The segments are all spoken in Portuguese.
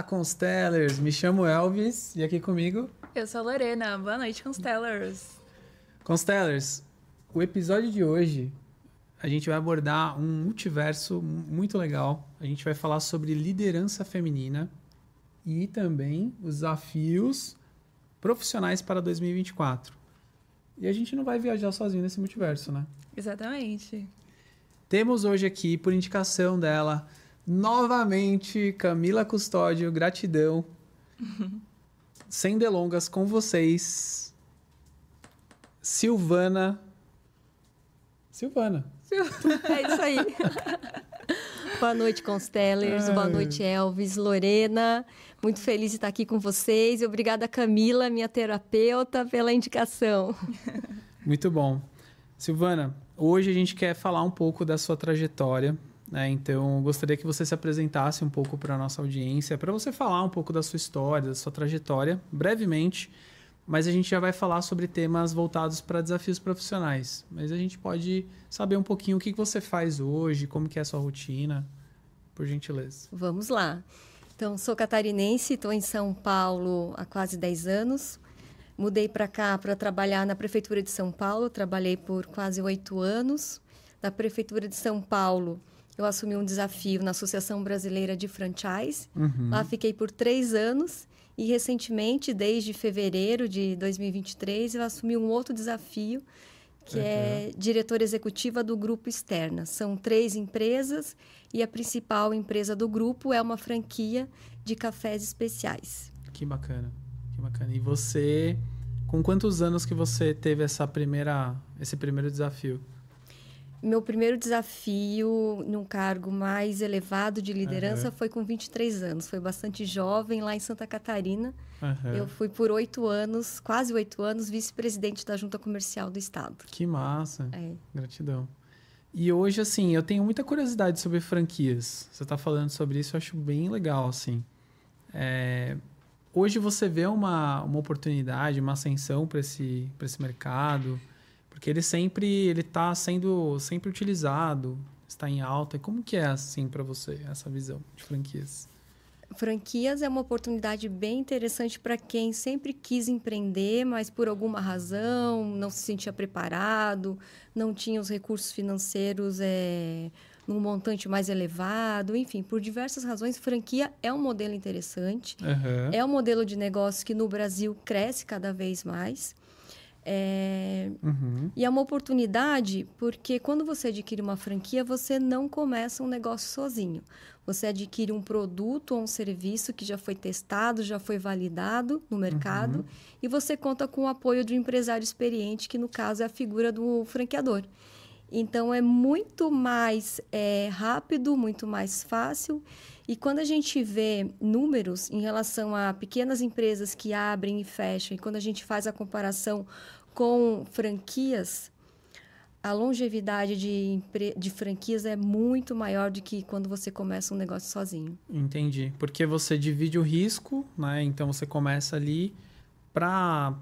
Olá, Constellers! Me chamo Elvis e aqui comigo. Eu sou a Lorena. Boa noite, Constellers. Constellers, o episódio de hoje a gente vai abordar um multiverso muito legal. A gente vai falar sobre liderança feminina e também os desafios profissionais para 2024. E a gente não vai viajar sozinho nesse multiverso, né? Exatamente. Temos hoje aqui, por indicação dela, novamente Camila Custódio, gratidão. Sem delongas com vocês, Silvana. Silvana. É isso aí. Boa noite, Constellers. Boa noite, Elvis, Lorena. Muito feliz de estar aqui com vocês. E obrigada, Camila, minha terapeuta, pela indicação. Muito bom. Silvana, hoje a gente quer falar um pouco da sua trajetória. Né? Então, gostaria que você se apresentasse um pouco para a nossa audiência, para você falar um pouco da sua história, da sua trajetória, brevemente. Mas a gente já vai falar sobre temas voltados para desafios profissionais. Mas a gente pode saber um pouquinho o que você faz hoje, como que é a sua rotina, por gentileza. Vamos lá. Então, sou catarinense, estou em São Paulo há quase 10 anos. Mudei para cá para trabalhar na Prefeitura de São Paulo, trabalhei por quase oito anos. Na Prefeitura de São Paulo, eu assumi um desafio na Associação Brasileira de Franchise. Uhum. Lá fiquei por três anos e recentemente, desde fevereiro de 2023, eu assumi um outro desafio, que uhum. é diretora executiva do Grupo Externa. São três empresas e a principal empresa do grupo é uma franquia de cafés especiais. Que bacana, que bacana. E você, com quantos anos que você teve essa primeira, esse primeiro desafio? Meu primeiro desafio num cargo mais elevado de liderança uhum. foi com 23 anos. Foi bastante jovem, lá em Santa Catarina. Uhum. Eu fui por oito anos, quase oito anos, vice-presidente da Junta Comercial do Estado. Que massa! É. Gratidão. E hoje, assim, eu tenho muita curiosidade sobre franquias. Você está falando sobre isso, eu acho bem legal, assim. É... Hoje você vê uma, uma oportunidade, uma ascensão para esse, esse mercado? Porque ele sempre ele está sendo sempre utilizado, está em alta. E como que é assim para você essa visão de franquias? Franquias é uma oportunidade bem interessante para quem sempre quis empreender, mas por alguma razão não se sentia preparado, não tinha os recursos financeiros é, num montante mais elevado, enfim, por diversas razões, franquia é um modelo interessante, uhum. é um modelo de negócio que no Brasil cresce cada vez mais. É... Uhum. E é uma oportunidade porque quando você adquire uma franquia, você não começa um negócio sozinho. Você adquire um produto ou um serviço que já foi testado, já foi validado no mercado uhum. e você conta com o apoio de um empresário experiente, que no caso é a figura do franqueador. Então é muito mais é, rápido, muito mais fácil. E quando a gente vê números em relação a pequenas empresas que abrem e fecham, e quando a gente faz a comparação com franquias, a longevidade de, de franquias é muito maior do que quando você começa um negócio sozinho. Entendi. Porque você divide o risco, né? Então você começa ali para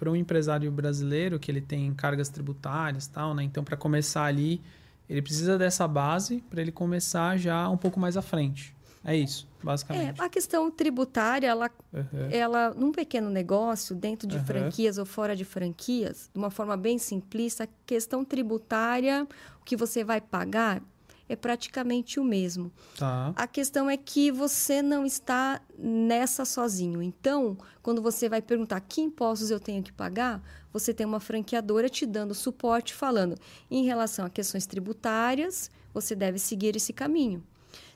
para um empresário brasileiro que ele tem cargas tributárias tal, né? Então, para começar ali, ele precisa dessa base para ele começar já um pouco mais à frente. É isso, basicamente. É, a questão tributária, ela, uhum. ela num pequeno negócio, dentro de uhum. franquias ou fora de franquias, de uma forma bem simplista, a questão tributária, o que você vai pagar, é praticamente o mesmo. Tá. A questão é que você não está nessa sozinho. Então, quando você vai perguntar que impostos eu tenho que pagar, você tem uma franqueadora te dando suporte falando em relação a questões tributárias, você deve seguir esse caminho.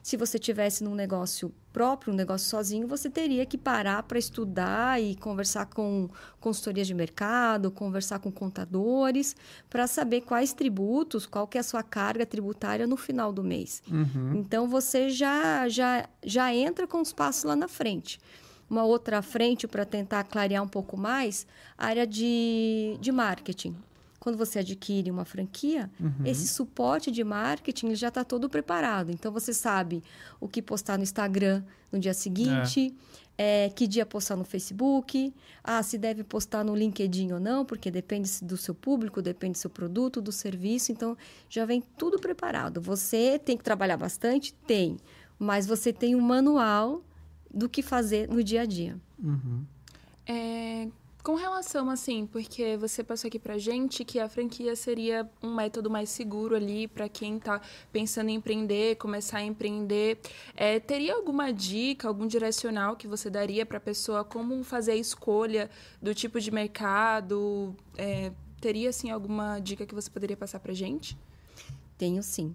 Se você tivesse num negócio próprio, um negócio sozinho, você teria que parar para estudar e conversar com consultorias de mercado, conversar com contadores, para saber quais tributos, qual que é a sua carga tributária no final do mês. Uhum. Então você já, já, já entra com os passos lá na frente uma outra frente para tentar clarear um pouco mais, área de, de marketing quando você adquire uma franquia, uhum. esse suporte de marketing já está todo preparado. Então você sabe o que postar no Instagram no dia seguinte, é. É, que dia postar no Facebook, ah, se deve postar no LinkedIn ou não, porque depende do seu público, depende do seu produto, do serviço. Então já vem tudo preparado. Você tem que trabalhar bastante? Tem. Mas você tem um manual do que fazer no dia a dia. Uhum. É, com relação, assim, porque você passou aqui pra gente que a franquia seria um método mais seguro ali para quem tá pensando em empreender, começar a empreender. É, teria alguma dica, algum direcional que você daria para a pessoa como fazer a escolha do tipo de mercado? É, teria, assim, alguma dica que você poderia passar pra gente? Tenho sim.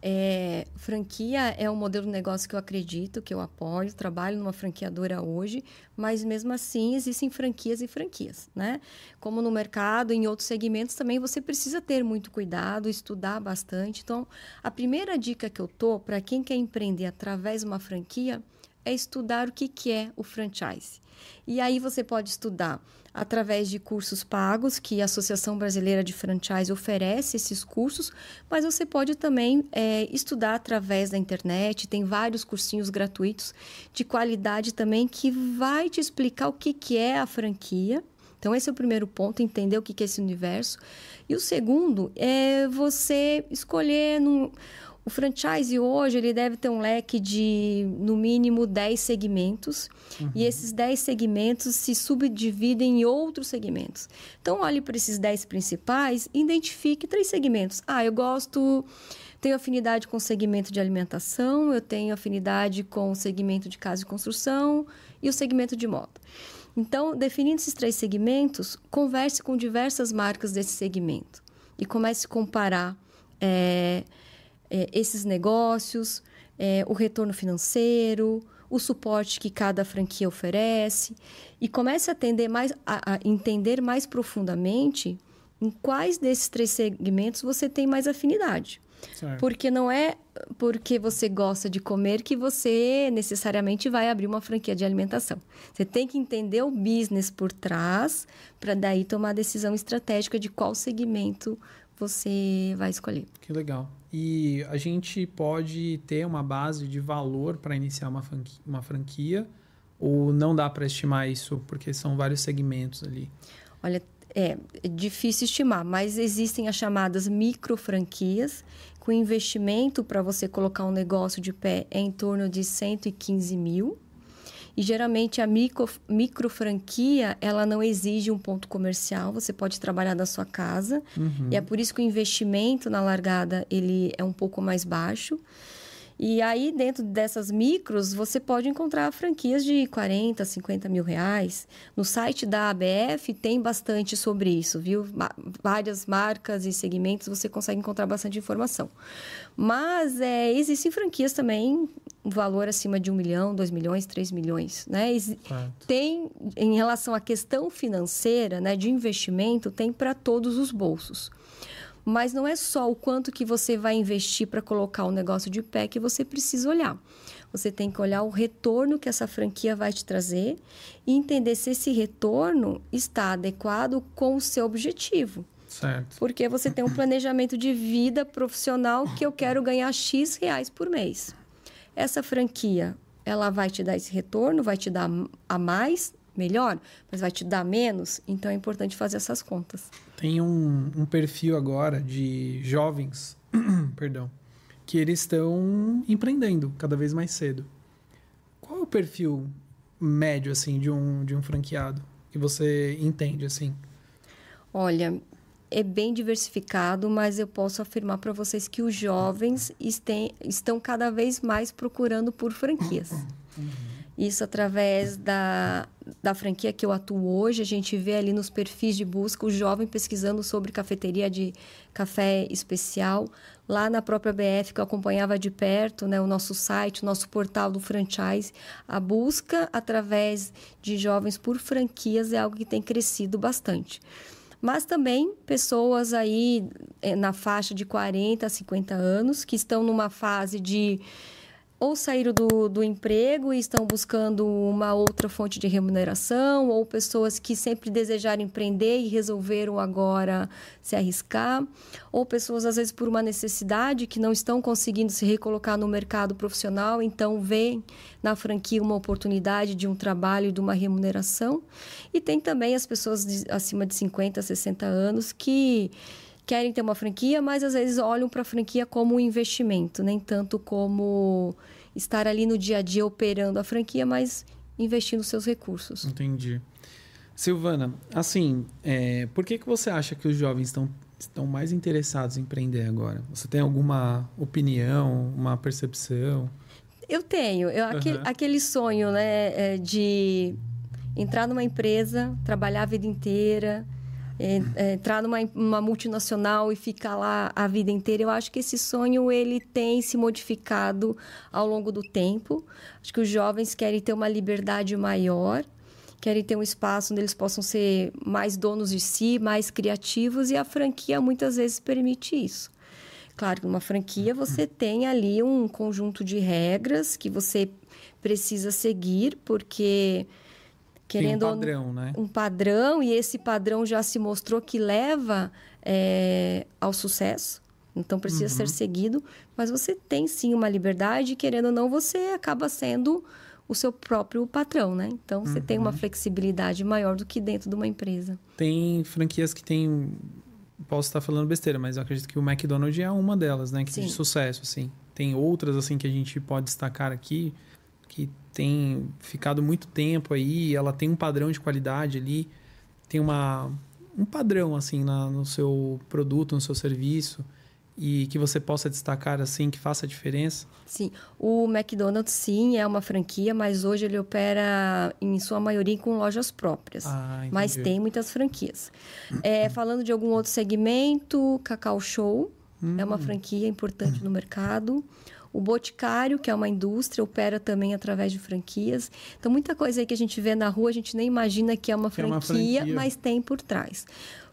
É, franquia é um modelo de negócio que eu acredito, que eu apoio, trabalho numa franqueadora hoje, mas mesmo assim existem franquias e franquias, né? Como no mercado, em outros segmentos também você precisa ter muito cuidado, estudar bastante. Então, a primeira dica que eu tô para quem quer empreender através de uma franquia é estudar o que, que é o franchise. E aí você pode estudar através de cursos pagos, que a Associação Brasileira de Franchise oferece esses cursos, mas você pode também é, estudar através da internet, tem vários cursinhos gratuitos de qualidade também que vai te explicar o que, que é a franquia. Então, esse é o primeiro ponto, entender o que, que é esse universo. E o segundo é você escolher num, o franchise hoje ele deve ter um leque de no mínimo 10 segmentos uhum. e esses 10 segmentos se subdividem em outros segmentos. Então olhe para esses 10 principais e identifique três segmentos. Ah, eu gosto tenho afinidade com o segmento de alimentação, eu tenho afinidade com o segmento de casa e construção e o segmento de moda. Então, definindo esses três segmentos, converse com diversas marcas desse segmento e comece a comparar é, é, esses negócios, é, o retorno financeiro, o suporte que cada franquia oferece e comece a, atender mais, a, a entender mais profundamente em quais desses três segmentos você tem mais afinidade. Certo. Porque não é porque você gosta de comer que você necessariamente vai abrir uma franquia de alimentação. Você tem que entender o business por trás para daí tomar a decisão estratégica de qual segmento você vai escolher. Que legal. E a gente pode ter uma base de valor para iniciar uma franquia, uma franquia ou não dá para estimar isso porque são vários segmentos ali? Olha, é, é difícil estimar, mas existem as chamadas micro franquias, com investimento para você colocar um negócio de pé é em torno de 115 mil. E geralmente a micro, micro franquia, ela não exige um ponto comercial, você pode trabalhar da sua casa. Uhum. E é por isso que o investimento na largada ele é um pouco mais baixo. E aí, dentro dessas micros, você pode encontrar franquias de 40, 50 mil reais. No site da ABF tem bastante sobre isso, viu? Várias marcas e segmentos você consegue encontrar bastante informação. Mas é, existem franquias também, um valor acima de um milhão, dois milhões, três milhões. Né? Tem, em relação à questão financeira, né, de investimento, tem para todos os bolsos. Mas não é só o quanto que você vai investir para colocar o negócio de pé que você precisa olhar. Você tem que olhar o retorno que essa franquia vai te trazer e entender se esse retorno está adequado com o seu objetivo. Certo. Porque você tem um planejamento de vida profissional que eu quero ganhar X reais por mês. Essa franquia, ela vai te dar esse retorno, vai te dar a mais, melhor, mas vai te dar menos, então é importante fazer essas contas. Tem um, um perfil agora de jovens, perdão, que eles estão empreendendo cada vez mais cedo. Qual é o perfil médio assim de um de um franqueado que você entende assim? Olha, é bem diversificado, mas eu posso afirmar para vocês que os jovens estem, estão cada vez mais procurando por franquias. Uhum. Isso através da, da franquia que eu atuo hoje, a gente vê ali nos perfis de busca o jovem pesquisando sobre cafeteria de café especial. Lá na própria BF, que eu acompanhava de perto, né, o nosso site, o nosso portal do franchise, a busca através de jovens por franquias é algo que tem crescido bastante mas também pessoas aí eh, na faixa de 40 a 50 anos que estão numa fase de ou saíram do, do emprego e estão buscando uma outra fonte de remuneração, ou pessoas que sempre desejaram empreender e resolveram agora se arriscar, ou pessoas, às vezes, por uma necessidade que não estão conseguindo se recolocar no mercado profissional, então veem na franquia uma oportunidade de um trabalho e de uma remuneração. E tem também as pessoas de, acima de 50, 60 anos que querem ter uma franquia, mas às vezes olham para a franquia como um investimento, nem tanto como estar ali no dia a dia operando a franquia, mas investindo seus recursos. Entendi. Silvana, assim, é, por que, que você acha que os jovens estão, estão mais interessados em empreender agora? Você tem alguma opinião, uma percepção? Eu tenho. Eu, uhum. aquele, aquele sonho né, é, de entrar numa empresa, trabalhar a vida inteira, entrar numa uma multinacional e ficar lá a vida inteira. Eu acho que esse sonho ele tem se modificado ao longo do tempo. Acho que os jovens querem ter uma liberdade maior, querem ter um espaço onde eles possam ser mais donos de si, mais criativos e a franquia muitas vezes permite isso. Claro que numa franquia você tem ali um conjunto de regras que você precisa seguir, porque querendo um padrão, né? Um padrão, e esse padrão já se mostrou que leva é, ao sucesso. Então precisa uhum. ser seguido, mas você tem sim uma liberdade, querendo ou não, você acaba sendo o seu próprio patrão, né? Então você uhum. tem uma uhum. flexibilidade maior do que dentro de uma empresa. Tem franquias que tem posso estar falando besteira, mas eu acredito que o McDonald's é uma delas, né, que sim. de sucesso assim. Tem outras assim que a gente pode destacar aqui que tem ficado muito tempo aí, ela tem um padrão de qualidade ali, tem uma, um padrão assim na, no seu produto, no seu serviço e que você possa destacar assim que faça a diferença? Sim, o McDonald's sim é uma franquia, mas hoje ele opera em sua maioria com lojas próprias. Ah, mas tem muitas franquias. É, falando de algum outro segmento, Cacau Show hum. é uma hum. franquia importante no mercado. O Boticário, que é uma indústria, opera também através de franquias. Então, muita coisa aí que a gente vê na rua, a gente nem imagina que é uma, franquia, é uma franquia, mas tem por trás.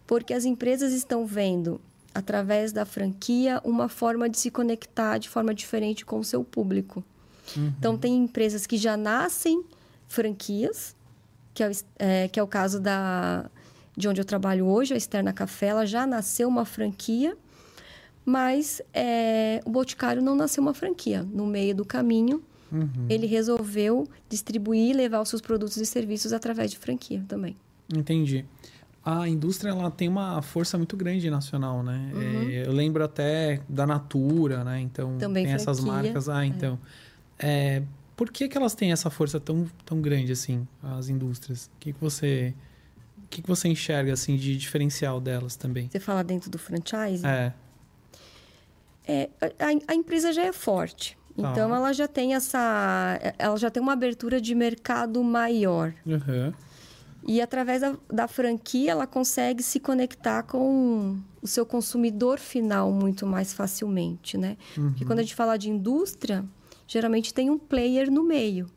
Porque as empresas estão vendo, através da franquia, uma forma de se conectar de forma diferente com o seu público. Uhum. Então, tem empresas que já nascem franquias, que é, é, que é o caso da, de onde eu trabalho hoje, a Externa Café, ela já nasceu uma franquia mas é, o Boticário não nasceu uma franquia. No meio do caminho, uhum. ele resolveu distribuir e levar os seus produtos e serviços através de franquia também. Entendi. A indústria ela tem uma força muito grande nacional, né? Uhum. É, eu lembro até da Natura, né? Então também tem franquia, essas marcas. Ah, é. então. É. por que, que elas têm essa força tão, tão grande assim, as indústrias? O que, que você o que, que você enxerga assim de diferencial delas também? Você fala dentro do franchise? É é, a, a, empresa já é forte. Então ela já tem essa. Ela já tem uma abertura de mercado maior. Uhum. E através da, da, franquia ela consegue se conectar com o seu consumidor final muito mais facilmente, né? Uhum. Porque quando a gente fala de indústria, geralmente tem um player no meio.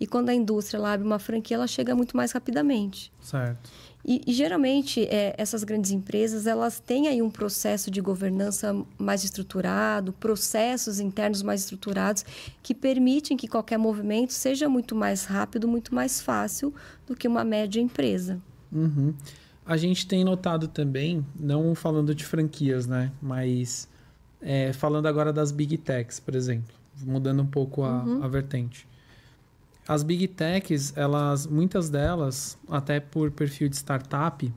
E quando a indústria ela abre uma franquia, ela chega muito mais rapidamente. Certo. E, e geralmente é, essas grandes empresas elas têm aí um processo de governança mais estruturado, processos internos mais estruturados que permitem que qualquer movimento seja muito mais rápido, muito mais fácil do que uma média empresa. Uhum. A gente tem notado também, não falando de franquias, né, mas é, falando agora das big techs, por exemplo, mudando um pouco a, uhum. a vertente as big techs, elas, muitas delas, até por perfil de startup,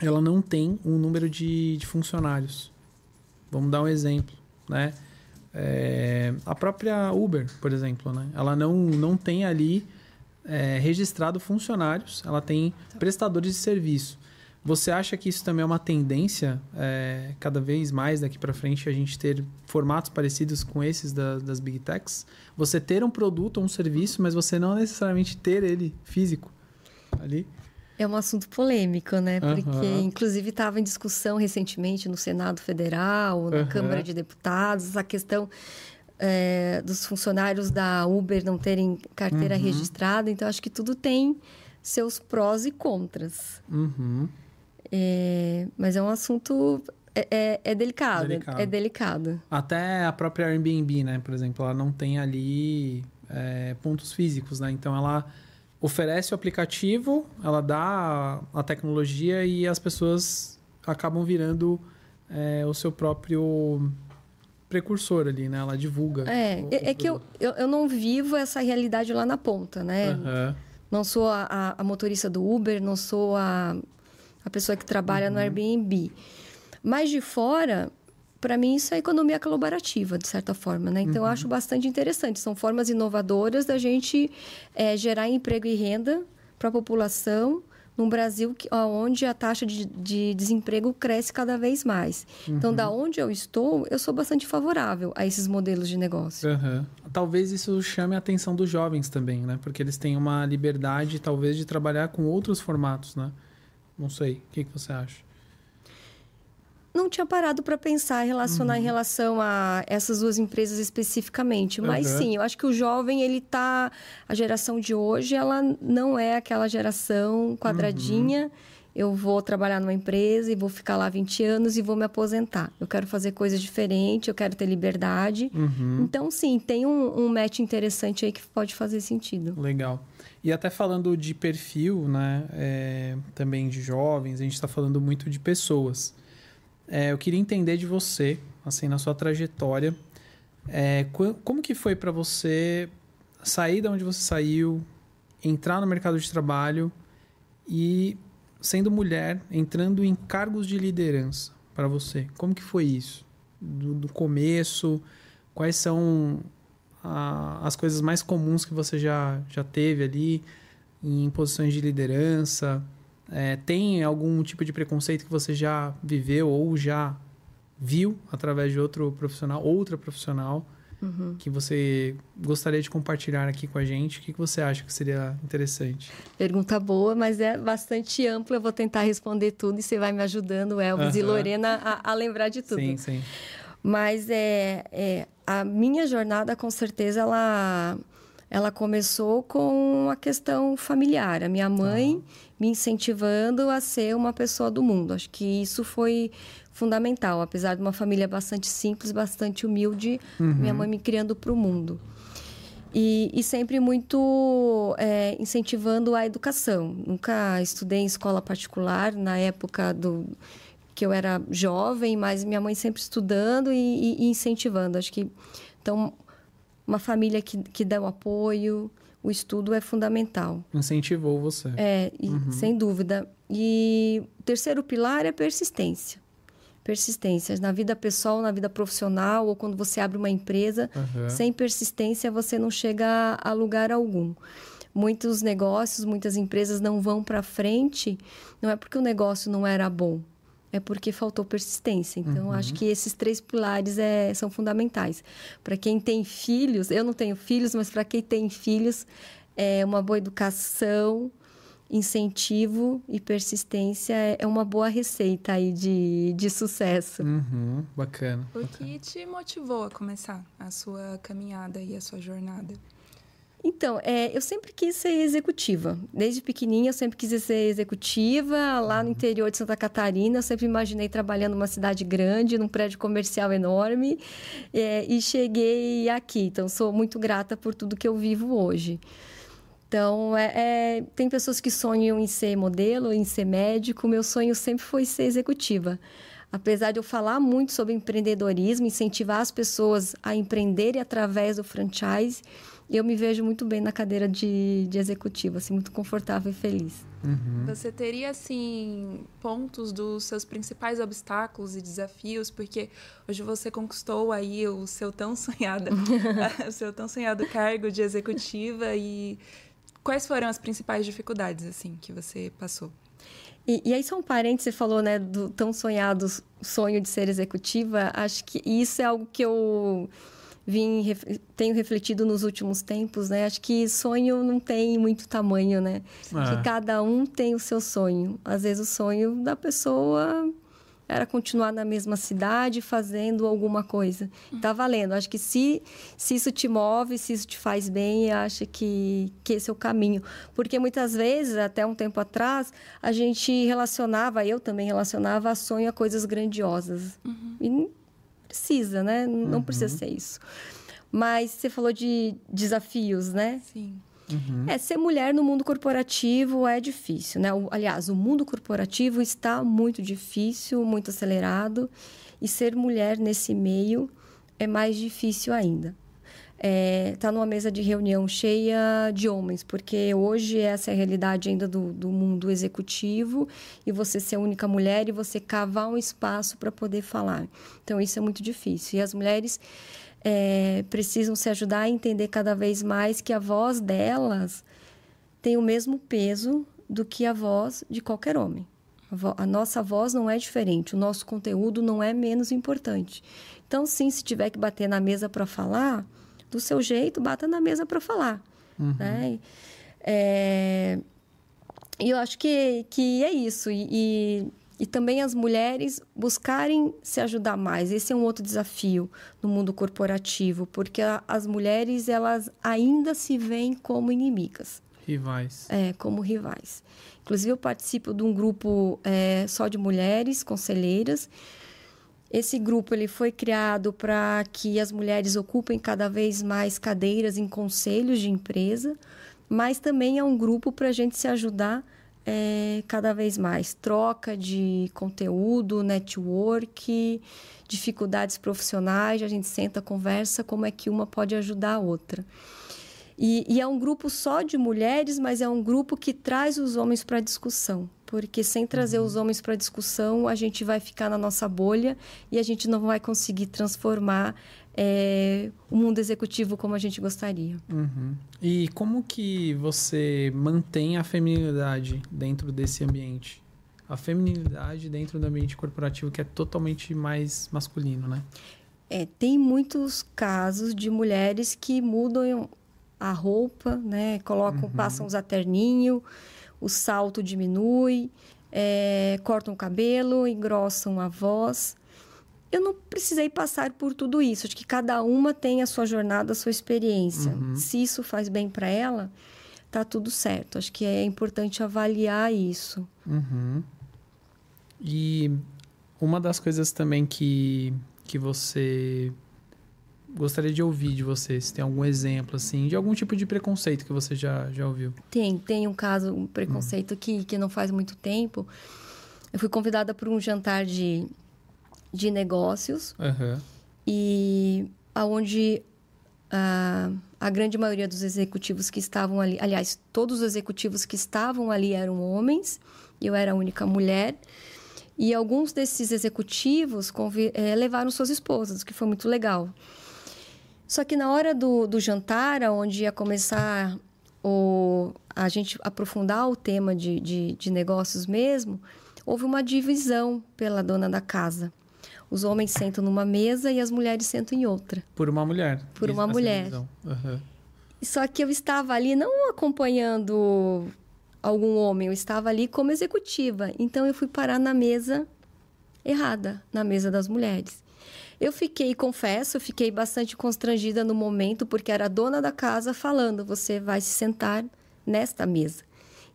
ela não tem um número de, de funcionários. Vamos dar um exemplo, né? É, a própria Uber, por exemplo, né? Ela não, não tem ali é, registrado funcionários, ela tem prestadores de serviço. Você acha que isso também é uma tendência, é, cada vez mais daqui para frente, a gente ter formatos parecidos com esses da, das Big Techs? Você ter um produto ou um serviço, mas você não necessariamente ter ele físico ali? É um assunto polêmico, né? Porque, uhum. inclusive, estava em discussão recentemente no Senado Federal, na uhum. Câmara de Deputados, a questão é, dos funcionários da Uber não terem carteira uhum. registrada. Então, acho que tudo tem seus prós e contras. Uhum. É, mas é um assunto é, é, é delicado, delicado, É delicado. Até a própria Airbnb, né? Por exemplo, ela não tem ali é, pontos físicos, né? Então ela oferece o aplicativo, ela dá a tecnologia e as pessoas acabam virando é, o seu próprio precursor ali, né? Ela divulga. É, o, é, é que eu, eu, eu, não vivo essa realidade lá na ponta, né? Uhum. Não sou a, a, a, motorista do Uber, não sou a, a pessoa que trabalha uhum. no Airbnb. Mas de fora, para mim isso é economia colaborativa, de certa forma, né? Então, uhum. eu acho bastante interessante. São formas inovadoras da gente é, gerar emprego e renda para a população num Brasil que, onde a taxa de, de, desemprego cresce cada vez mais. Uhum. Então, da onde eu estou, eu sou bastante favorável a esses modelos de negócio. Uhum. Talvez isso chame a atenção dos jovens também, né? Porque eles têm uma liberdade, talvez, de trabalhar com outros formatos, né? Não sei. O que, que você acha? não tinha parado para pensar, relacionar uhum. em relação a essas duas empresas especificamente. Mas uhum. sim, eu acho que o jovem, ele tá. A geração de hoje, ela não é aquela geração quadradinha. Uhum. Eu vou trabalhar numa empresa e vou ficar lá 20 anos e vou me aposentar. Eu quero fazer coisas diferentes, eu quero ter liberdade. Uhum. Então, sim, tem um, um match interessante aí que pode fazer sentido. Legal. E até falando de perfil, né? É, também de jovens, a gente está falando muito de pessoas. É, eu queria entender de você, assim, na sua trajetória, é, como que foi para você sair da onde você saiu, entrar no mercado de trabalho e sendo mulher, entrando em cargos de liderança para você? Como que foi isso? Do, do começo, quais são a, as coisas mais comuns que você já, já teve ali em posições de liderança? É, tem algum tipo de preconceito que você já viveu ou já viu através de outro profissional, outra profissional, uhum. que você gostaria de compartilhar aqui com a gente? O que, você acha que seria interessante? Pergunta boa, mas é bastante ampla. Eu vou tentar responder tudo e você vai me ajudando, Elvis uhum. e Lorena, a, a, lembrar de tudo. Sim, sim. Mas é, é, a minha jornada, com certeza, ela ela começou com a questão familiar. A minha mãe me incentivando a ser uma pessoa do mundo. Acho que isso foi fundamental. Apesar de uma família bastante simples, bastante humilde, uhum. minha mãe me criando para o mundo. E, e, sempre muito é, incentivando a educação. Nunca estudei em escola particular na época do que eu era jovem, mas minha mãe sempre estudando e, e, incentivando. Acho que então uma família que, que dá o apoio, o estudo é fundamental. Incentivou você. É, e, uhum. sem dúvida. E o terceiro pilar é persistência. Persistência na vida pessoal, na vida profissional, ou quando você abre uma empresa, uhum. sem persistência você não chega a lugar algum. Muitos negócios, muitas empresas não vão para frente, não é porque o negócio não era bom, é porque faltou persistência. Então, uhum. acho que esses três pilares é, são fundamentais. Para quem tem filhos, eu não tenho filhos, mas para quem tem filhos, é uma boa educação, incentivo e persistência é, é uma boa receita aí de, de sucesso. Uhum, bacana. O que te motivou a começar a sua caminhada e a sua jornada? Então, é, eu sempre quis ser executiva. Desde pequenininha, eu sempre quis ser executiva. Lá no interior de Santa Catarina, eu sempre imaginei trabalhando numa cidade grande, num prédio comercial enorme. É, e cheguei aqui. Então, sou muito grata por tudo que eu vivo hoje. Então, é, é, tem pessoas que sonham em ser modelo, em ser médico. Meu sonho sempre foi ser executiva. Apesar de eu falar muito sobre empreendedorismo, incentivar as pessoas a empreenderem através do franchise, eu me vejo muito bem na cadeira de, de executivo, assim, muito confortável e feliz. Uhum. Você teria, assim, pontos dos seus principais obstáculos e desafios? Porque hoje você conquistou aí o seu tão sonhado, o seu tão sonhado cargo de executiva e quais foram as principais dificuldades, assim, que você passou? E, e, aí, só um parente, você falou, né, do tão sonhado sonho de ser executiva. Acho que isso é algo que eu vim tenho refletido nos últimos tempos, né? Acho que sonho não tem muito tamanho, né? É. Que cada um tem o seu sonho. Às vezes o sonho da pessoa era continuar na mesma cidade fazendo alguma coisa. Tá valendo. Acho que se, se isso te move, se isso te faz bem, acho que, que esse é o caminho. Porque muitas vezes, até um tempo atrás, a gente relacionava, eu também relacionava a sonho a coisas grandiosas. Uhum. E precisa, né? Não uhum. precisa ser isso. Mas você falou de desafios, né? Sim. Uhum. É, ser mulher no mundo corporativo é difícil, né? O, aliás, o mundo corporativo está muito difícil, muito acelerado. E ser mulher nesse meio é mais difícil ainda. É, numa mesa de reunião cheia de homens, porque hoje essa é a realidade ainda do, do mundo executivo e você ser a única mulher e você cavar um espaço para poder falar. Então, isso é muito difícil. E as mulheres é, precisam se ajudar a entender cada vez mais que a voz delas tem o mesmo peso do que a voz de qualquer homem. A, a nossa voz não é diferente, o nosso conteúdo não é menos importante. Então, sim, se tiver que bater na mesa para falar, do seu jeito, bata na mesa para falar. Uhum. Né? É, e eu acho que, que é isso. E, e, e, também as mulheres buscarem se ajudar mais. Esse é um outro desafio no mundo corporativo, porque a, as mulheres elas ainda se veem como inimigas. Rivais. É, como rivais. Inclusive, eu participo de um grupo é, só de mulheres conselheiras esse grupo ele foi criado para que as mulheres ocupem cada vez mais cadeiras em conselhos de empresa, mas também é um grupo para a gente se ajudar é, cada vez mais. Troca de conteúdo, network, dificuldades profissionais, a gente senta, conversa como é que uma pode ajudar a outra. E, e, é um grupo só de mulheres, mas é um grupo que traz os homens para a discussão. Porque sem trazer uhum. os homens para a discussão, a gente vai ficar na nossa bolha e a gente não vai conseguir transformar é, o mundo executivo como a gente gostaria. Uhum. E como que você mantém a feminilidade dentro desse ambiente? A feminilidade dentro do ambiente corporativo que é totalmente mais masculino, né? É, tem muitos casos de mulheres que mudam a roupa, né? Colocam, uhum. passam usar terninho, o salto diminui, é, cortam o cabelo, engrossam a voz. Eu não precisei passar por tudo isso. Acho que cada uma tem a sua jornada, a sua experiência. Uhum. Se isso faz bem para ela, tá tudo certo. Acho que é importante avaliar isso. Uhum. E uma das coisas também que, que você gostaria de ouvir de você, se tem algum exemplo, assim, de algum tipo de preconceito que você já, já ouviu. Tem, tem um caso, um preconceito hum. que, que não faz muito tempo. Eu fui convidada para um jantar de, de negócios uhum. e aonde a, a grande maioria dos executivos que estavam ali, aliás, todos os executivos que estavam ali eram homens, eu era a única mulher. E alguns desses executivos é, levaram suas esposas, o que foi muito legal. Só que na hora do, do jantar, onde ia começar o, a gente aprofundar o tema de, de, de negócios mesmo, houve uma divisão pela dona da casa. Os homens sentam numa mesa e as mulheres sentam em outra. Por uma mulher. Por uma mulher. Uhum. Só que eu estava ali não acompanhando algum homem, eu estava ali como executiva. Então eu fui parar na mesa errada, na mesa das mulheres. Eu fiquei, confesso, fiquei bastante constrangida no momento, porque era a dona da casa falando: você vai se sentar nesta mesa.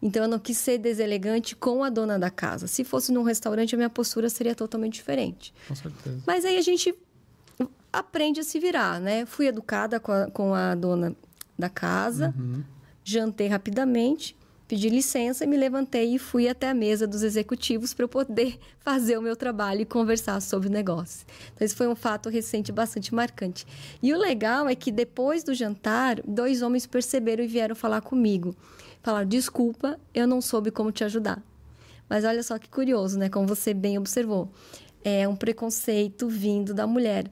Então eu não quis ser deselegante com a dona da casa. Se fosse num restaurante, a minha postura seria totalmente diferente. Com certeza. Mas aí a gente aprende a se virar, né? Fui educada com a, com a dona da casa, uhum. jantei rapidamente, pedi licença me levantei e fui até a mesa dos executivos para eu poder fazer o meu trabalho e conversar sobre o negócio. Então, esse foi um fato recente bastante marcante. E o legal é que depois do jantar, dois homens perceberam e vieram falar comigo. Falaram: desculpa, eu não soube como te ajudar. Mas olha só que curioso, né? Como você bem observou. É um preconceito vindo da mulher.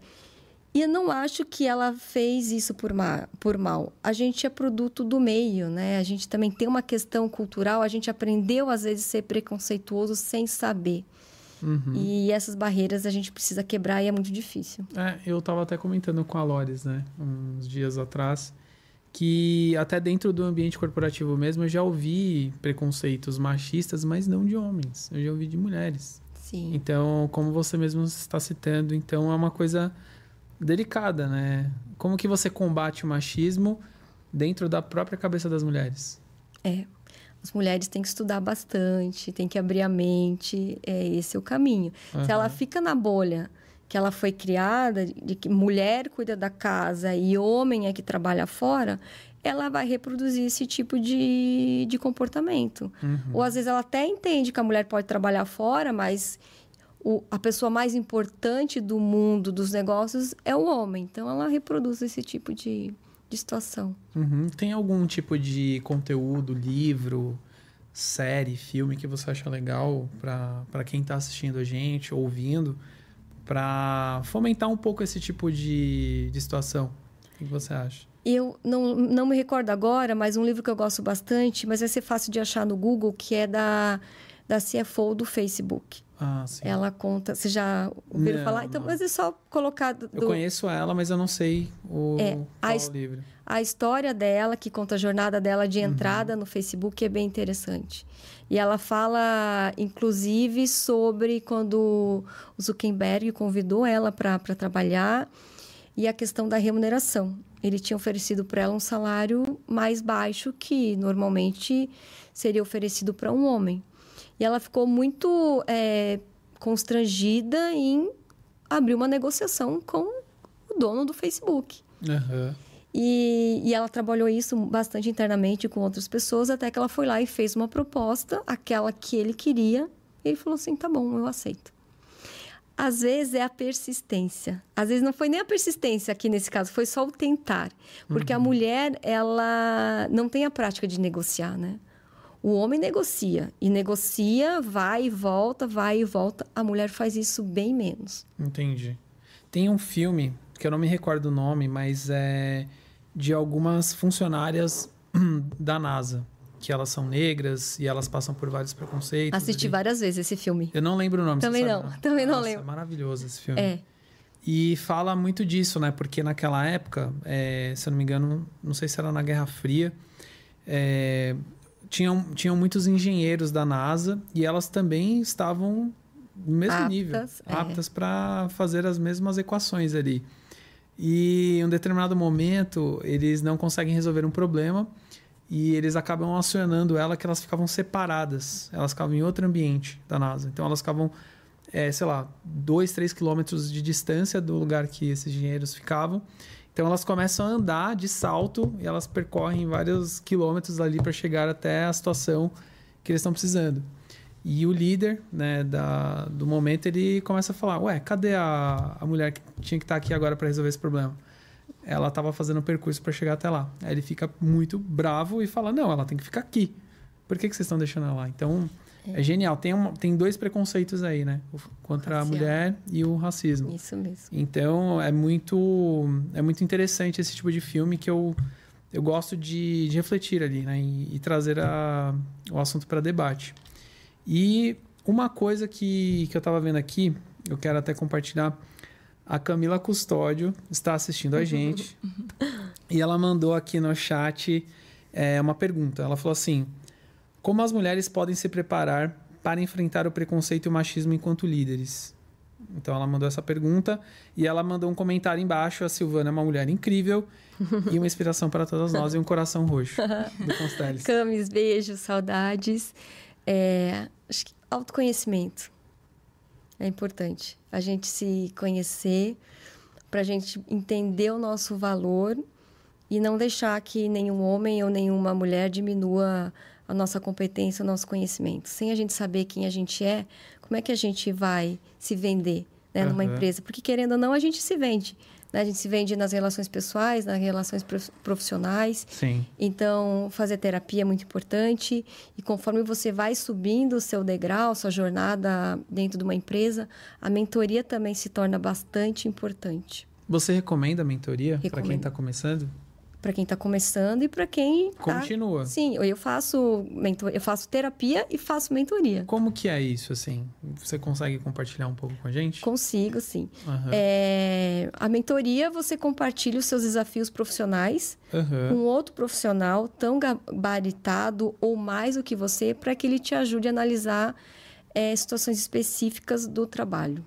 E eu não acho que ela fez isso por, ma por mal. A gente é produto do meio, né? A gente também tem uma questão cultural. A gente aprendeu, às vezes, a ser preconceituoso sem saber. Uhum. E essas barreiras a gente precisa quebrar e é muito difícil. É, eu estava até comentando com a Lores, né? Uns dias atrás, que até dentro do ambiente corporativo mesmo eu já ouvi preconceitos machistas, mas não de homens. Eu já ouvi de mulheres. Sim. Então, como você mesmo está citando, então é uma coisa delicada, né? Como que você combate o machismo dentro da própria cabeça das mulheres? É, as mulheres têm que estudar bastante, têm que abrir a mente, é esse é o caminho. Uhum. Se ela fica na bolha que ela foi criada, de que mulher cuida da casa e homem é que trabalha fora, ela vai reproduzir esse tipo de, de comportamento. Uhum. Ou às vezes ela até entende que a mulher pode trabalhar fora, mas o, a pessoa mais importante do mundo dos negócios é o homem. Então, ela reproduz esse tipo de, de situação. Uhum. Tem algum tipo de conteúdo, livro, série, filme que você acha legal para quem está assistindo a gente, ouvindo, para fomentar um pouco esse tipo de, de situação? O que você acha? Eu não, não me recordo agora, mas um livro que eu gosto bastante, mas vai ser fácil de achar no Google, que é da, da CFO do Facebook. Ah, sim. Ela conta. Você já ouviu falar? Então, não. mas é só colocar. Do... Eu conheço ela, mas eu não sei o, é, a, o livro. A história dela, que conta a jornada dela de entrada uhum. no Facebook, é bem interessante. E ela fala, inclusive, sobre quando o Zuckerberg convidou ela para trabalhar e a questão da remuneração. Ele tinha oferecido para ela um salário mais baixo que normalmente seria oferecido para um homem. E ela ficou muito é, constrangida em abrir uma negociação com o dono do Facebook. Uhum. E, e, ela trabalhou isso bastante internamente com outras pessoas, até que ela foi lá e fez uma proposta, aquela que ele queria. E ele falou assim: tá bom, eu aceito. Às vezes é a persistência. Às vezes não foi nem a persistência aqui nesse caso, foi só o tentar. Porque uhum. a mulher, ela não tem a prática de negociar, né? O homem negocia e negocia, vai e volta, vai e volta. A mulher faz isso bem menos. Entendi. Tem um filme que eu não me recordo o nome, mas é de algumas funcionárias da NASA que elas são negras e elas passam por vários preconceitos. Assisti ali. várias vezes esse filme. Eu não lembro o nome. Também não, sabe, também não Nossa, lembro. É maravilhoso esse filme. É. E fala muito disso, né? Porque naquela época, é, se eu não me engano, não sei se era na Guerra Fria, é, tinham, tinham muitos engenheiros da NASA e elas também estavam no mesmo aptas, nível, é. aptas para fazer as mesmas equações ali. E em um determinado momento, eles não conseguem resolver um problema e eles acabam acionando ela que elas ficavam separadas. Elas ficavam em outro ambiente da NASA. Então elas ficavam, é, sei lá, dois, três quilômetros de distância do lugar que esses engenheiros ficavam. Então elas começam a andar de salto e elas percorrem vários quilômetros ali para chegar até a situação que eles estão precisando. E o líder né, da, do momento ele começa a falar: Ué, cadê a, a mulher que tinha que estar tá aqui agora para resolver esse problema? Ela estava fazendo o percurso para chegar até lá. Aí ele fica muito bravo e fala: Não, ela tem que ficar aqui. Por que, que vocês estão deixando ela lá? Então é, é genial. Tem, uma, tem dois preconceitos aí, né? Contra Racial. a mulher e o racismo. Isso mesmo. Então é muito, é muito interessante esse tipo de filme que eu, eu gosto de, de refletir ali, né? E, e trazer a, o assunto para debate. E uma coisa que, que eu estava vendo aqui, eu quero até compartilhar. A Camila Custódio está assistindo a gente e ela mandou aqui no chat é, uma pergunta. Ela falou assim: como as mulheres podem se preparar para enfrentar o preconceito e o machismo enquanto líderes? Então ela mandou essa pergunta e ela mandou um comentário embaixo. A Silvana é uma mulher incrível e uma inspiração para todas nós e um coração roxo do Consteles. Camis, beijos, saudades. É, acho que autoconhecimento é importante. A gente se conhecer para a gente entender o nosso valor e não deixar que nenhum homem ou nenhuma mulher diminua a nossa competência, o nosso conhecimento. Sem a gente saber quem a gente é, como é que a gente vai se vender né, numa uhum. empresa? Porque, querendo ou não, a gente se vende. Né? A gente se vende nas relações pessoais, nas relações profissionais. Sim. Então, fazer terapia é muito importante. E conforme você vai subindo o seu degrau, sua jornada dentro de uma empresa, a mentoria também se torna bastante importante. Você recomenda a mentoria para quem está começando? Para quem está começando e para quem tá... continua. Sim, eu faço mentor... eu faço terapia e faço mentoria. Como que é isso assim? Você consegue compartilhar um pouco com a gente? Consigo, sim. Uhum. É... A mentoria você compartilha os seus desafios profissionais uhum. com outro profissional tão gabaritado ou mais do que você para que ele te ajude a analisar é, situações específicas do trabalho.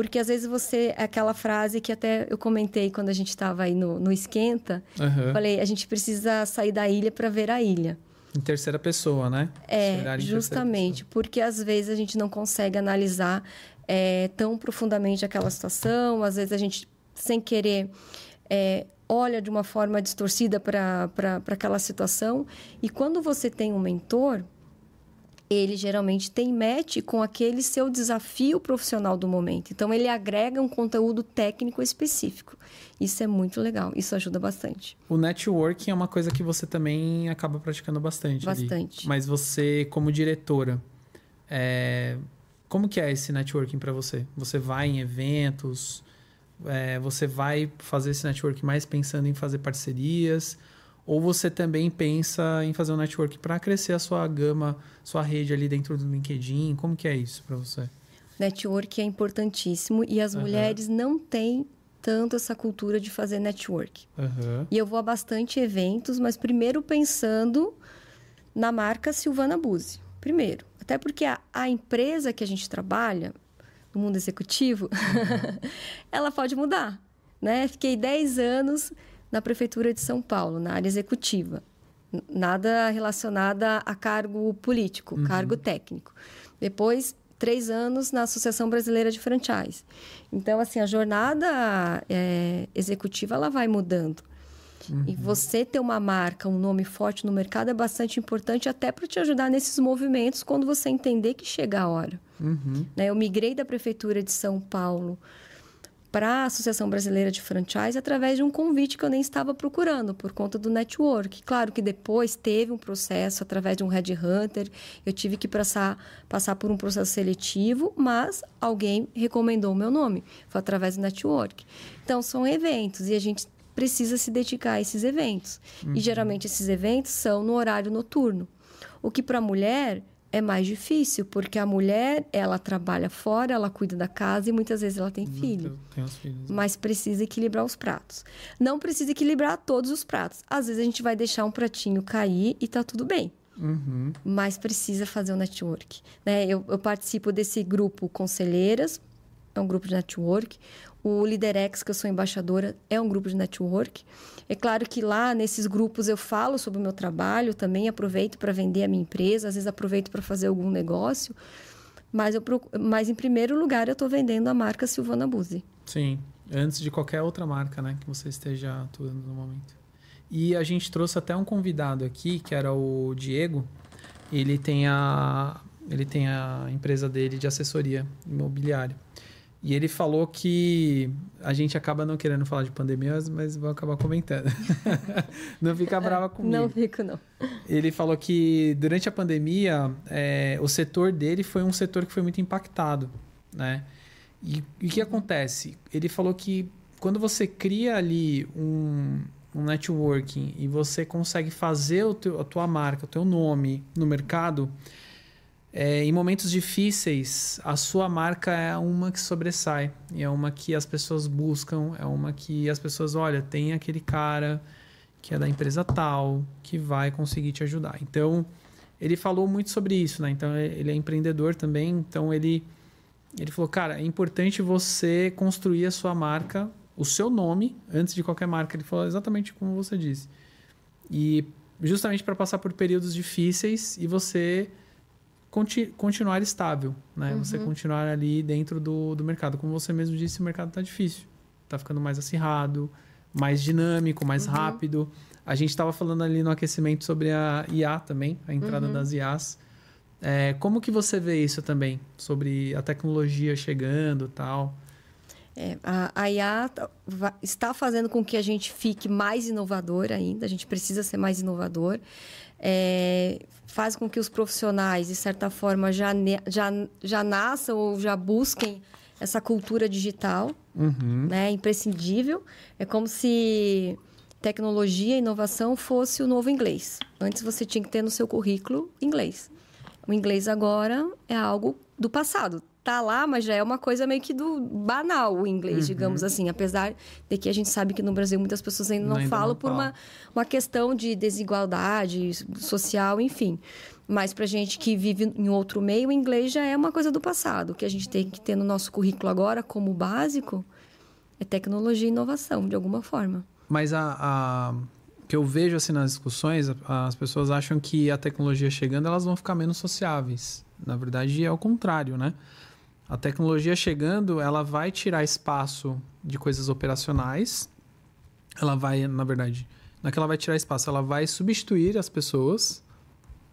Porque às vezes você. Aquela frase que até eu comentei quando a gente estava aí no, no Esquenta. Uhum. Falei, a gente precisa sair da ilha para ver a ilha. Em terceira pessoa, né? É, justamente. Porque às vezes a gente não consegue analisar é, tão profundamente aquela situação. Às vezes a gente, sem querer. É, olha de uma forma distorcida para aquela situação. E quando você tem um mentor, ele geralmente tem match com aquele seu desafio profissional do momento. Então, ele agrega um conteúdo técnico específico. Isso é muito legal, isso ajuda bastante. O networking é uma coisa que você também acaba praticando bastante. Bastante. Ali. Mas você, como diretora, é... como que é esse networking para você? Você vai em eventos? É... você vai fazer esse networking mais pensando em fazer parcerias? Ou você também pensa em fazer um network para crescer a sua gama, sua rede ali dentro do LinkedIn? Como que é isso para você? Network é importantíssimo e as uhum. mulheres não têm tanto essa cultura de fazer network. Uhum. E eu vou a bastante eventos, mas primeiro pensando na marca Silvana Buzzi. Primeiro. Até porque a, a empresa que a gente trabalha, no mundo executivo, uhum. ela pode mudar. Né? Fiquei 10 anos na Prefeitura de São Paulo, na área executiva. Nada relacionado a cargo político, uhum. cargo técnico. Depois, três anos na Associação Brasileira de Franchise. Então, assim, a jornada é, executiva ela vai mudando. Uhum. E você ter uma marca, um nome forte no mercado é bastante importante até para te ajudar nesses movimentos quando você entender que chega a hora. Uhum. Né? Eu migrei da Prefeitura de São Paulo para a Associação Brasileira de Franchise através de um convite que eu nem estava procurando, por conta do network. Claro que depois teve um processo através de um headhunter, eu tive que passar, passar por um processo seletivo, mas alguém recomendou o meu nome. Foi através do network. Então, são eventos e a gente precisa se dedicar a esses eventos. Uhum. E geralmente esses eventos são no horário noturno. O que para a mulher é mais difícil, porque a mulher, ela trabalha fora, ela cuida da casa e muitas vezes ela tem filho. Tem os filhos. Né? Mas precisa equilibrar os pratos. Não precisa equilibrar todos os pratos. Às vezes a gente vai deixar um pratinho cair e tá tudo bem. Uhum. Mas precisa fazer o um network. Né? Eu, eu participo desse grupo Conselheiras, é um grupo de network. O Liderex, que eu sou embaixadora, é um grupo de network. É claro que lá nesses grupos eu falo sobre o meu trabalho, também aproveito para vender a minha empresa, às vezes aproveito para fazer algum negócio. Mas, eu, mas em primeiro lugar eu estou vendendo a marca Silvana Buzzi. Sim, antes de qualquer outra marca né, que você esteja atuando no momento. E a gente trouxe até um convidado aqui, que era o Diego. Ele tem a, ele tem a empresa dele de assessoria imobiliária. E ele falou que a gente acaba não querendo falar de pandemia, mas vou acabar comentando. não fica brava comigo. Não fico, não. Ele falou que durante a pandemia, é, o setor dele foi um setor que foi muito impactado, né? E o que acontece? Ele falou que quando você cria ali um, um networking e você consegue fazer o teu, a tua marca, o teu nome no mercado, é, em momentos difíceis, a sua marca é uma que sobressai, é uma que as pessoas buscam, é uma que as pessoas, olha, tem aquele cara que é da empresa tal, que vai conseguir te ajudar. Então, ele falou muito sobre isso, né? Então, ele é empreendedor também, então ele ele falou, cara, é importante você construir a sua marca, o seu nome, antes de qualquer marca. Ele falou exatamente como você disse. E justamente para passar por períodos difíceis e você conti continuar estável, né? Uhum. Você continuar ali dentro do, do mercado. Como você mesmo disse, o mercado está difícil. Está ficando mais acirrado, mais dinâmico, mais uhum. rápido. A gente estava falando ali no aquecimento sobre a IA também, a entrada uhum. das IAs. É, como que você vê isso também? Sobre a tecnologia chegando e tal? É, a, a IA tá, está fazendo com que a gente fique mais inovador ainda. A gente precisa ser mais inovador é, faz com que os profissionais, de certa forma, já, já, já nasçam ou já busquem essa cultura digital, uhum. né? Imprescindível. É como se tecnologia e inovação fosse o novo inglês. Antes você tinha que ter no seu currículo inglês. O inglês agora é algo do passado tá lá, mas já é uma coisa meio que do banal o inglês, uhum. digamos assim. Apesar de que a gente sabe que no Brasil muitas pessoas ainda não ainda falam não por uma, uma questão de desigualdade social, enfim. Mas para gente que vive em outro meio, o inglês já é uma coisa do passado. O que a gente tem que ter no nosso currículo agora, como básico, é tecnologia e inovação, de alguma forma. Mas a, a que eu vejo assim nas discussões, as pessoas acham que a tecnologia chegando, elas vão ficar menos sociáveis. Na verdade, é o contrário, né? A tecnologia chegando, ela vai tirar espaço de coisas operacionais. Ela vai, na verdade, não é que ela vai tirar espaço, ela vai substituir as pessoas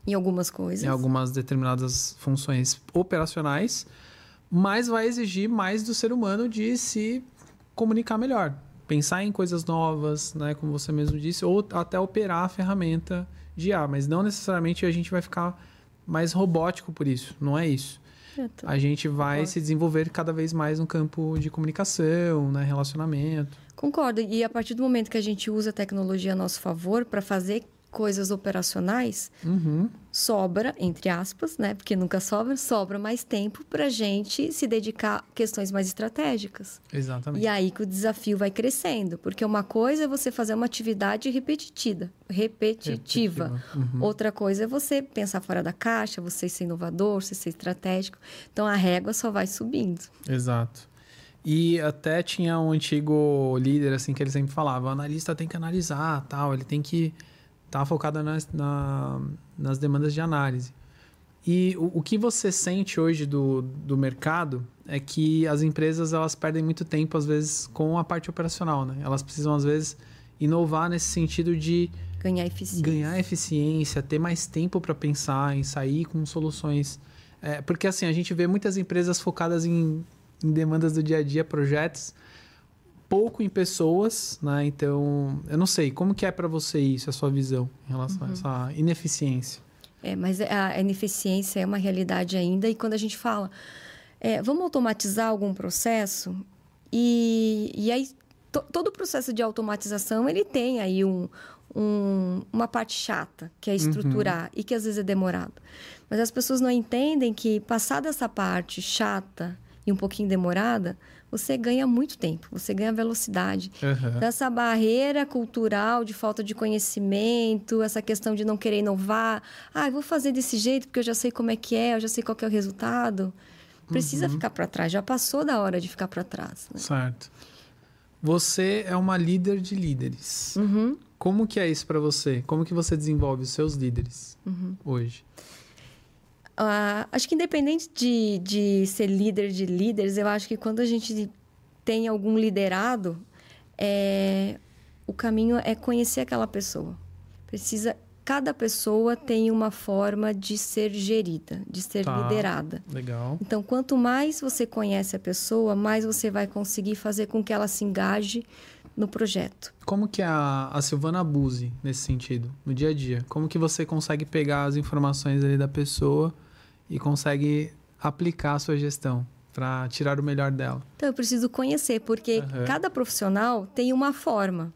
Em algumas coisas. Em algumas determinadas funções operacionais, mas vai exigir mais do ser humano de se comunicar melhor, pensar em coisas novas, né, como você mesmo disse, ou até operar a ferramenta de IA, mas não necessariamente a gente vai ficar mais robótico por isso, não é isso. A gente vai Concordo. se desenvolver cada vez mais no campo de comunicação, né, relacionamento. Concordo. E a partir do momento que a gente usa a tecnologia a nosso favor para fazer coisas operacionais, uhum. sobra, entre aspas, né? Porque nunca sobra, sobra mais tempo para a gente se dedicar a questões mais estratégicas. Exatamente. E aí que o desafio vai crescendo, porque uma coisa é você fazer uma atividade repetitiva, repetitiva. repetitiva. Uhum. Outra coisa é você pensar fora da caixa, você ser inovador, você ser estratégico. Então a régua só vai subindo. Exato. E até tinha um antigo líder assim que ele sempre falava, o analista tem que analisar, tal, ele tem que está focada nas, na, nas demandas de análise. E o, o, que você sente hoje do, do mercado é que as empresas elas perdem muito tempo, às vezes, com a parte operacional. Né? Elas precisam, às vezes, inovar nesse sentido de ganhar eficiência, ganhar eficiência ter mais tempo para pensar, em sair com soluções. É, porque, assim, a gente vê muitas empresas focadas em, em demandas do dia a dia, projetos, pouco em pessoas, né? Então, eu não sei, como que é para você isso, a sua visão em relação uhum. a essa ineficiência? É, mas a ineficiência é uma realidade ainda e quando a gente fala, é, vamos automatizar algum processo e, e aí to, todo o processo de automatização ele tem aí um, um, uma parte chata, que é uhum. estruturar uhum. e que às vezes é demorado. Mas as pessoas não entendem que passada essa parte chata e um pouquinho demorada, você ganha muito tempo, você ganha velocidade. Uhum. Dessa barreira cultural de falta de conhecimento, essa questão de não querer inovar. Ah, eu vou fazer desse jeito porque eu já sei como é que é, eu já sei qual é o resultado. Precisa uhum. ficar para trás, já passou da hora de ficar para trás. Né? Certo. Você é uma líder de líderes. Uhum. Como que é isso para você? Como que você desenvolve os seus líderes uhum. hoje? Uh, acho que independente de, de ser líder de líderes, eu acho que quando a gente tem algum liderado, é, o caminho é conhecer aquela pessoa. Precisa cada pessoa tem uma forma de ser gerida, de ser tá, liderada. Legal. Então, quanto mais você conhece a pessoa, mais você vai conseguir fazer com que ela se engaje no projeto. Como que a, a Silvana abuse nesse sentido, no dia a dia? Como que você consegue pegar as informações ali da pessoa e consegue aplicar a sua gestão para tirar o melhor dela. Então eu preciso conhecer, porque uhum. cada profissional tem uma forma.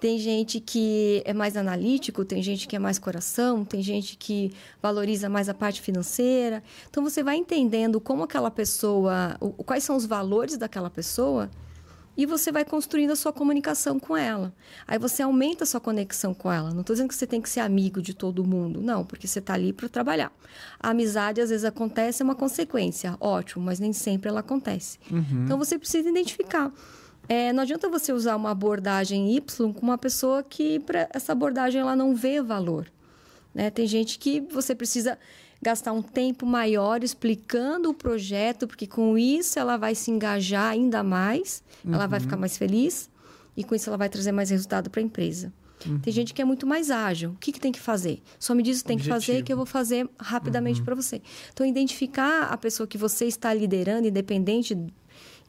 Tem gente que é mais analítico, tem gente que é mais coração, tem gente que valoriza mais a parte financeira. Então você vai entendendo como aquela pessoa, quais são os valores daquela pessoa e você vai construindo a sua comunicação com ela. Aí você aumenta a sua conexão com ela. Não estou dizendo que você tem que ser amigo de todo mundo, não, porque você está ali para trabalhar. A amizade às vezes acontece, é uma consequência, ótimo, mas nem sempre ela acontece. Uhum. Então você precisa identificar. É, não adianta você usar uma abordagem Y com uma pessoa que para essa abordagem ela não vê valor. Né? Tem gente que você precisa gastar um tempo maior explicando o projeto, porque com isso ela vai se engajar ainda mais, uhum. ela vai uhum. ficar mais feliz e com isso ela vai trazer mais resultado para a empresa. Uhum. Tem gente que é muito mais ágil. O que, que tem que fazer? Só me diz o que tem que fazer que eu vou fazer rapidamente uhum. para você. Então, identificar a pessoa que você está liderando, independente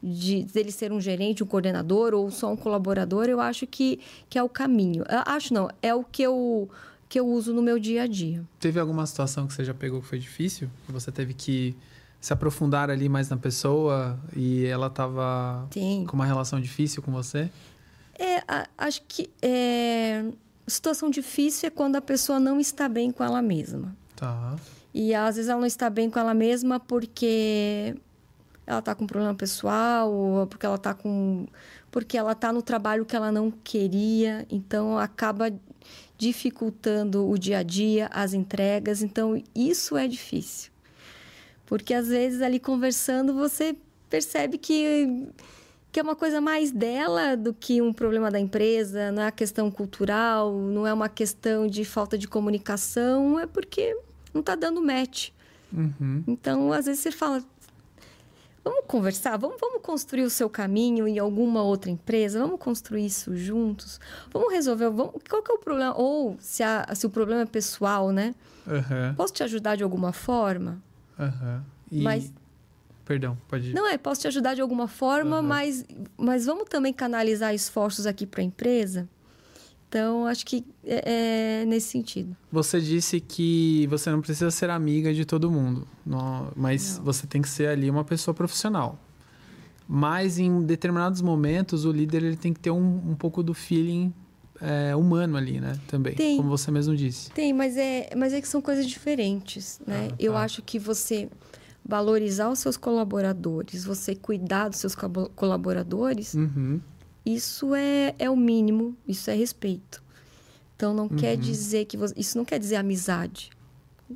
de dele ser um gerente, um coordenador ou só um colaborador, eu acho que, que é o caminho. Eu acho não, é o que eu que eu uso no meu dia a dia. Teve alguma situação que você já pegou que foi difícil? Que você teve que se aprofundar ali mais na pessoa e ela estava com uma relação difícil com você? É, a, acho que é, situação difícil é quando a pessoa não está bem com ela mesma. Tá. E às vezes ela não está bem com ela mesma porque ela está com um problema pessoal, ou porque ela está com porque ela está no trabalho que ela não queria, então acaba dificultando o dia a dia, as entregas. Então, isso é difícil. Porque às vezes ali conversando você percebe que, que é uma coisa mais dela do que um problema da empresa, não é uma questão cultural, não é uma questão de falta de comunicação, é porque não está dando match. Uhum. Então, às vezes você fala, Vamos conversar, vamos, vamos construir o seu caminho em alguma outra empresa, vamos construir isso juntos, vamos resolver, vamos, qual que é o problema? Ou se, a, se o problema é pessoal, né? Uhum. Posso te ajudar de alguma forma? Uhum. E... Mas Perdão, pode ir. Não é, posso te ajudar de alguma forma, uhum. mas, mas vamos também canalizar esforços aqui para a empresa? Então, acho que é, é, nesse sentido. Você disse que você não precisa ser amiga de todo mundo, mas não. você tem que ser ali uma pessoa profissional. Mas em determinados momentos, o líder ele tem que ter um, um pouco do feeling é, humano ali, né? Também, tem, como você mesmo disse. Tem, mas é, mas é que são coisas diferentes, né? Ah, tá. Eu acho que você valorizar os seus colaboradores, você cuidar dos seus colaboradores, uhum. Isso é, é o mínimo, isso é respeito. Então não uhum. quer dizer que você, isso não quer dizer amizade.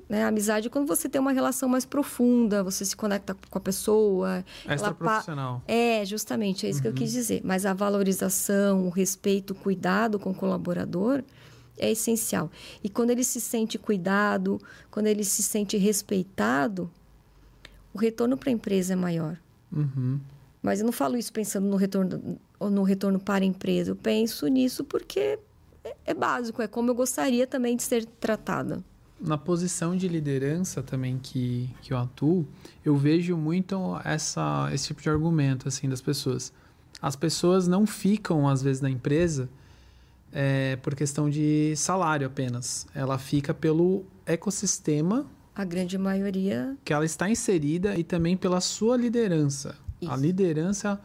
Né? Amizade é quando você tem uma relação mais profunda, você se conecta com a pessoa. Extra profissional. É, justamente, é isso uhum. que eu quis uhum. dizer. Mas a valorização, o respeito, o cuidado com o colaborador é essencial. E quando ele se sente cuidado, quando ele se sente respeitado, o retorno para a empresa é maior. Uhum. Mas eu não falo isso pensando no retorno no retorno para a empresa. Eu penso nisso porque é, é básico, é como eu gostaria também de ser tratada. Na posição de liderança também que, que eu atuo, eu vejo muito essa, esse tipo de argumento assim das pessoas. As pessoas não ficam, às vezes, na empresa é, por questão de salário apenas. Ela fica pelo ecossistema a grande maioria. Que ela está inserida e também pela sua liderança. Isso. A liderança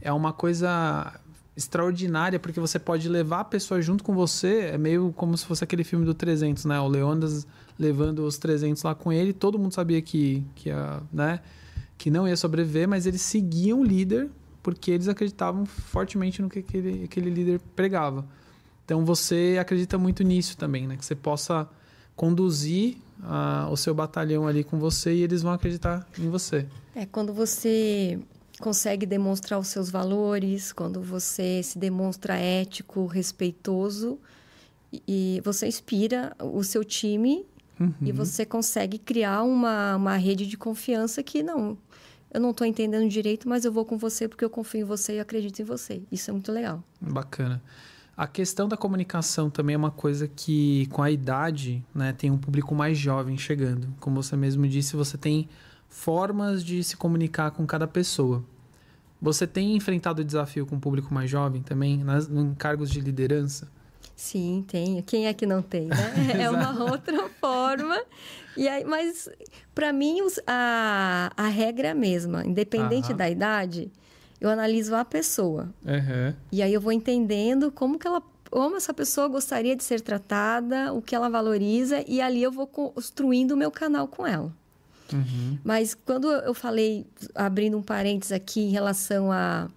é uma coisa extraordinária porque você pode levar a pessoa junto com você. É meio como se fosse aquele filme do 300, né? O Leônidas levando os 300 lá com ele. Todo mundo sabia que, que, ia, né? que não ia sobreviver, mas eles seguiam o líder porque eles acreditavam fortemente no que aquele, aquele líder pregava. Então você acredita muito nisso também, né? Que você possa conduzir uh, o seu batalhão ali com você e eles vão acreditar em você. É quando você consegue demonstrar os seus valores, quando você se demonstra ético, respeitoso e você inspira o seu time uhum. e você consegue criar uma, uma rede de confiança que não eu não estou entendendo direito, mas eu vou com você porque eu confio em você e acredito em você. Isso é muito legal. Bacana. A questão da comunicação também é uma coisa que, com a idade, né, tem um público mais jovem chegando. Como você mesmo disse, você tem formas de se comunicar com cada pessoa. Você tem enfrentado o desafio com o público mais jovem também, nas, em cargos de liderança? Sim, tenho. Quem é que não tem, né? é uma outra forma. E aí, mas, para mim, a, a regra é a mesma. Independente Aham. da idade, eu analiso a pessoa. Uhum. E aí eu vou entendendo como que ela como essa pessoa gostaria de ser tratada, o que ela valoriza, e ali eu vou construindo o meu canal com ela. Uhum. Mas quando eu falei, abrindo um parênteses aqui em relação a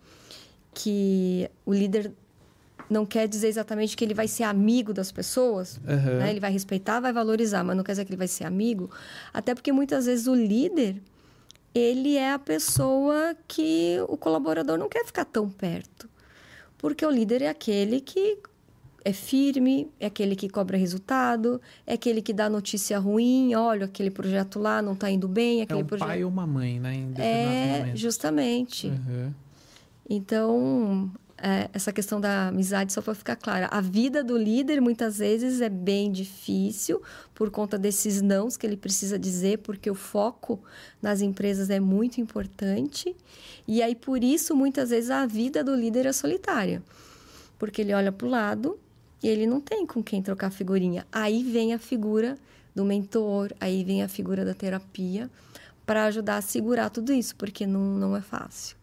que o líder não quer dizer exatamente que ele vai ser amigo das pessoas, uhum. né? ele vai respeitar, vai valorizar, mas não quer dizer que ele vai ser amigo, até porque muitas vezes o líder ele é a pessoa que o colaborador não quer ficar tão perto. Porque o líder é aquele que é firme, é aquele que cobra resultado, é aquele que dá notícia ruim, olha, aquele projeto lá não está indo bem, aquele é um projeto... pai ou uma mãe, né? Em é, momentos. justamente. Uhum. Então, é, essa questão da amizade, só para ficar clara, a vida do líder muitas vezes é bem difícil por conta desses nãos que ele precisa dizer, porque o foco nas empresas é muito importante. E aí, por isso, muitas vezes a vida do líder é solitária, porque ele olha para o lado e ele não tem com quem trocar figurinha. Aí vem a figura do mentor, aí vem a figura da terapia para ajudar a segurar tudo isso, porque não, não é fácil.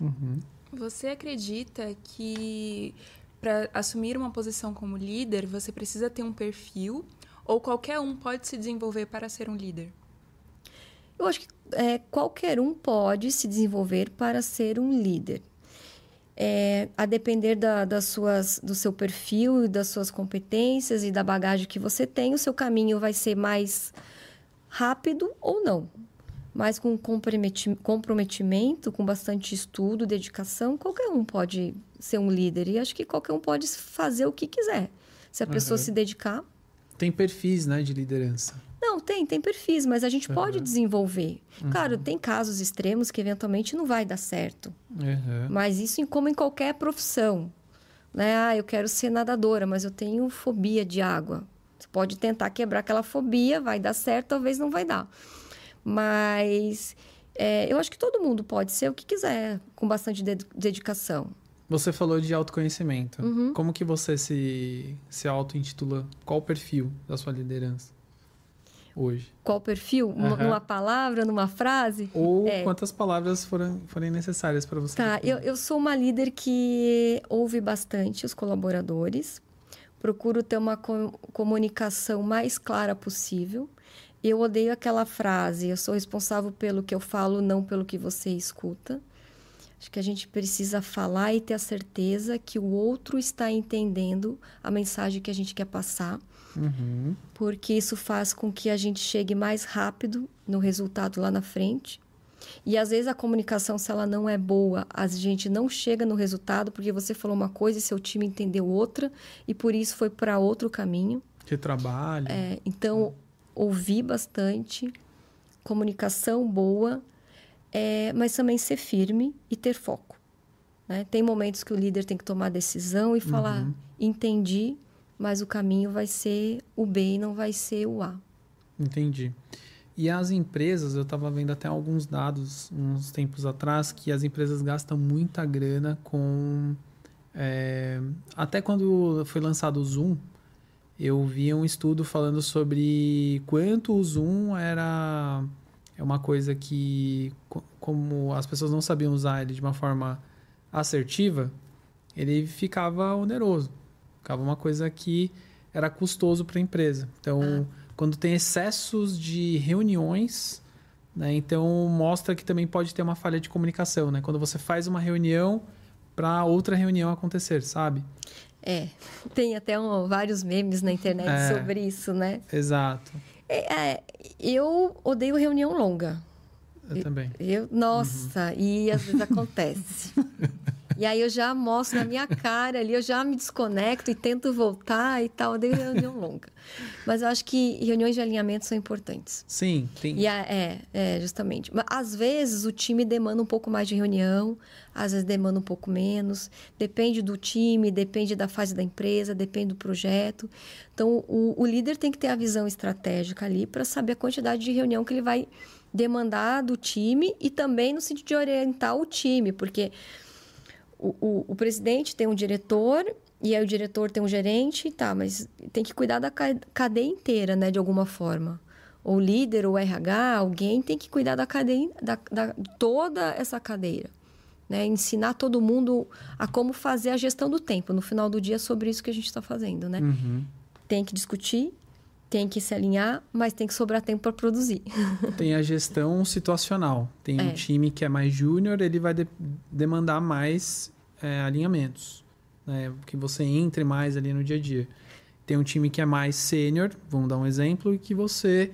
Uhum. Você acredita que para assumir uma posição como líder, você precisa ter um perfil ou qualquer um pode se desenvolver para ser um líder? Eu acho que é, qualquer um pode se desenvolver para ser um líder. É, a depender da, das suas, do seu perfil, das suas competências e da bagagem que você tem, o seu caminho vai ser mais rápido ou não mas com comprometimento, com bastante estudo, dedicação, qualquer um pode ser um líder. E acho que qualquer um pode fazer o que quiser. Se a pessoa se dedicar. Tem perfis, né, de liderança. Não, tem, tem perfis, mas a gente uhum. pode desenvolver. Uhum. Claro, tem casos extremos que eventualmente não vai dar certo. Uhum. Mas isso como em qualquer profissão. Né? Ah, eu quero ser nadadora, mas eu tenho fobia de água. Você pode tentar quebrar aquela fobia, vai dar certo, talvez não vai dar. Mas é, eu acho que todo mundo pode ser o que quiser, com bastante dedicação. Você falou de autoconhecimento. Uhum. Como que você se, se auto-intitula? Qual o perfil da sua liderança hoje? Qual perfil? Uhum. Numa palavra, numa frase? Ou é. quantas palavras forem, forem necessárias para você? Tá, eu, eu sou uma líder que ouve bastante os colaboradores, procuro ter uma comunicação mais clara possível. Eu odeio aquela frase, eu sou responsável pelo que eu falo, não pelo que você escuta. Acho que a gente precisa falar e ter a certeza que o outro está entendendo a mensagem que a gente quer passar. Uhum. Porque isso faz com que a gente chegue mais rápido no resultado lá na frente. E às vezes a comunicação, se ela não é boa, a gente não chega no resultado porque você falou uma coisa e seu time entendeu outra e por isso foi para outro caminho. Que trabalho. É, então, ouvir bastante, comunicação boa é, mas também ser firme e ter foco. Né? Tem momentos que o líder tem que tomar decisão e falar: uhum. entendi, mas o caminho vai ser o B e não vai ser o A. Entendi. E as empresas, eu estava vendo até alguns dados uns tempos atrás que as empresas gastam muita grana com. É, até quando foi lançado o Zoom, eu vi um estudo falando sobre quanto o Zoom era é uma coisa que, como as pessoas não sabiam usar ele de uma forma assertiva, ele ficava oneroso. Ficava uma coisa que era custoso para a empresa. Então, ah. quando tem excessos de reuniões, né, então mostra que também pode ter uma falha de comunicação. Né? Quando você faz uma reunião para outra reunião acontecer, sabe? É, tem até um, vários memes na internet é, sobre isso, né? Exato. É, é, eu odeio reunião longa. Eu também. Eu, nossa, uhum. e às vezes acontece. e aí eu já mostro na minha cara ali, eu já me desconecto e tento voltar e tal. Eu odeio reunião longa. Mas eu acho que reuniões de alinhamento são importantes. Sim, tem. E é, é, justamente. Mas às vezes o time demanda um pouco mais de reunião, às vezes demanda um pouco menos. Depende do time, depende da fase da empresa, depende do projeto. Então, o, o líder tem que ter a visão estratégica ali para saber a quantidade de reunião que ele vai demandar do time e também no sentido de orientar o time, porque o, o, o presidente tem um diretor e aí o diretor tem um gerente, tá, mas tem que cuidar da cadeia inteira, né, de alguma forma. Ou líder, ou RH, alguém tem que cuidar da cadeia, da, da toda essa cadeira. Né? Ensinar todo mundo a como fazer a gestão do tempo. No final do dia é sobre isso que a gente está fazendo, né? Uhum. Tem que discutir, tem que se alinhar, mas tem que sobrar tempo para produzir. Tem a gestão situacional. Tem é. um time que é mais júnior, ele vai de demandar mais é, alinhamentos né? que você entre mais ali no dia a dia. Tem um time que é mais sênior, vamos dar um exemplo, e que você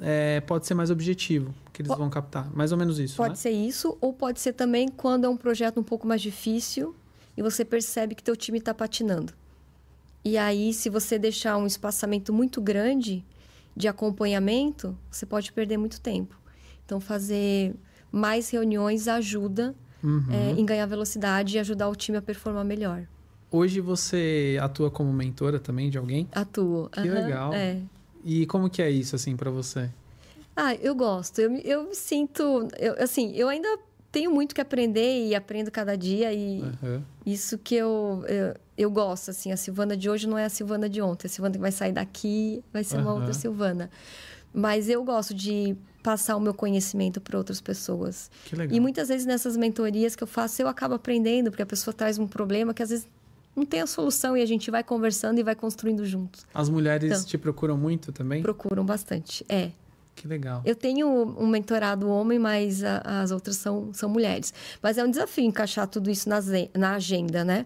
é, pode ser mais objetivo, que eles vão captar. Mais ou menos isso. Pode né? ser isso, ou pode ser também quando é um projeto um pouco mais difícil e você percebe que teu time está patinando. E aí, se você deixar um espaçamento muito grande de acompanhamento, você pode perder muito tempo. Então, fazer mais reuniões ajuda uhum. é, em ganhar velocidade e ajudar o time a performar melhor. Hoje você atua como mentora também de alguém? Atuo. Que uhum, legal. É. E como que é isso, assim, para você? Ah, eu gosto. Eu, eu me sinto... Eu, assim, eu ainda tenho muito que aprender e aprendo cada dia. E uhum. isso que eu, eu, eu, gosto, assim. A Silvana de hoje não é a Silvana de ontem. A Silvana que vai sair daqui vai ser uma outra Silvana. Mas eu gosto de passar o meu conhecimento para outras pessoas. Que legal. E muitas vezes nessas mentorias que eu faço, eu acabo aprendendo, porque a pessoa traz um problema que às vezes não tem a solução e a gente vai conversando e vai construindo juntos. As mulheres então, te procuram muito também? Procuram bastante, é. Que legal. Eu tenho um mentorado homem, mas a, as outras são, são mulheres. Mas é um desafio encaixar tudo isso na, na agenda, né?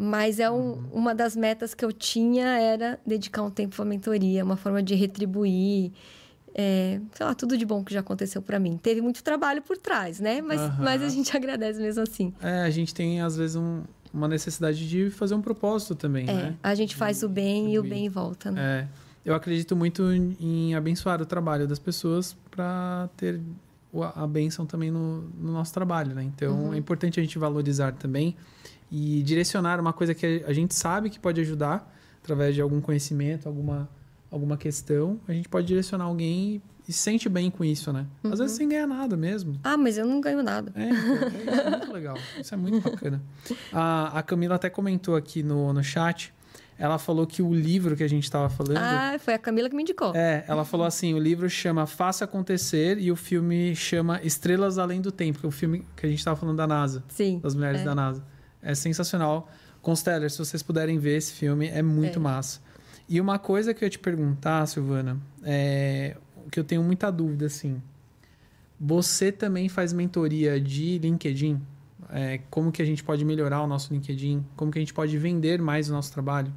Mas é um, uhum. uma das metas que eu tinha era dedicar um tempo à mentoria, uma forma de retribuir, é, sei lá, tudo de bom que já aconteceu para mim. Teve muito trabalho por trás, né? Mas, uhum. mas a gente agradece mesmo assim. É, a gente tem às vezes um, uma necessidade de fazer um propósito também, é, né? A gente faz o bem e o bem volta, né? É. eu acredito muito em abençoar o trabalho das pessoas para ter a bênção também no, no, nosso trabalho, né? Então, uhum. é importante a gente valorizar também e direcionar uma coisa que a gente sabe que pode ajudar através de algum conhecimento, alguma, alguma questão. A gente pode direcionar alguém e se sente bem com isso, né? Uhum. Às vezes sem ganhar nada mesmo. Ah, mas eu não ganho nada. É, então, isso é muito legal. Isso é muito bacana. A, a Camila até comentou aqui no, no chat ela falou que o livro que a gente estava falando. Ah, foi a Camila que me indicou. É, ela falou assim: o livro chama Faça Acontecer e o filme chama Estrelas Além do Tempo, que é o filme que a gente estava falando da NASA. Sim. Das mulheres é. da NASA. É sensacional. Consteller, se vocês puderem ver esse filme, é muito é. massa. E uma coisa que eu ia te perguntar, Silvana, é que eu tenho muita dúvida, assim. Você também faz mentoria de LinkedIn? É, como que a gente pode melhorar o nosso LinkedIn? Como que a gente pode vender mais o nosso trabalho?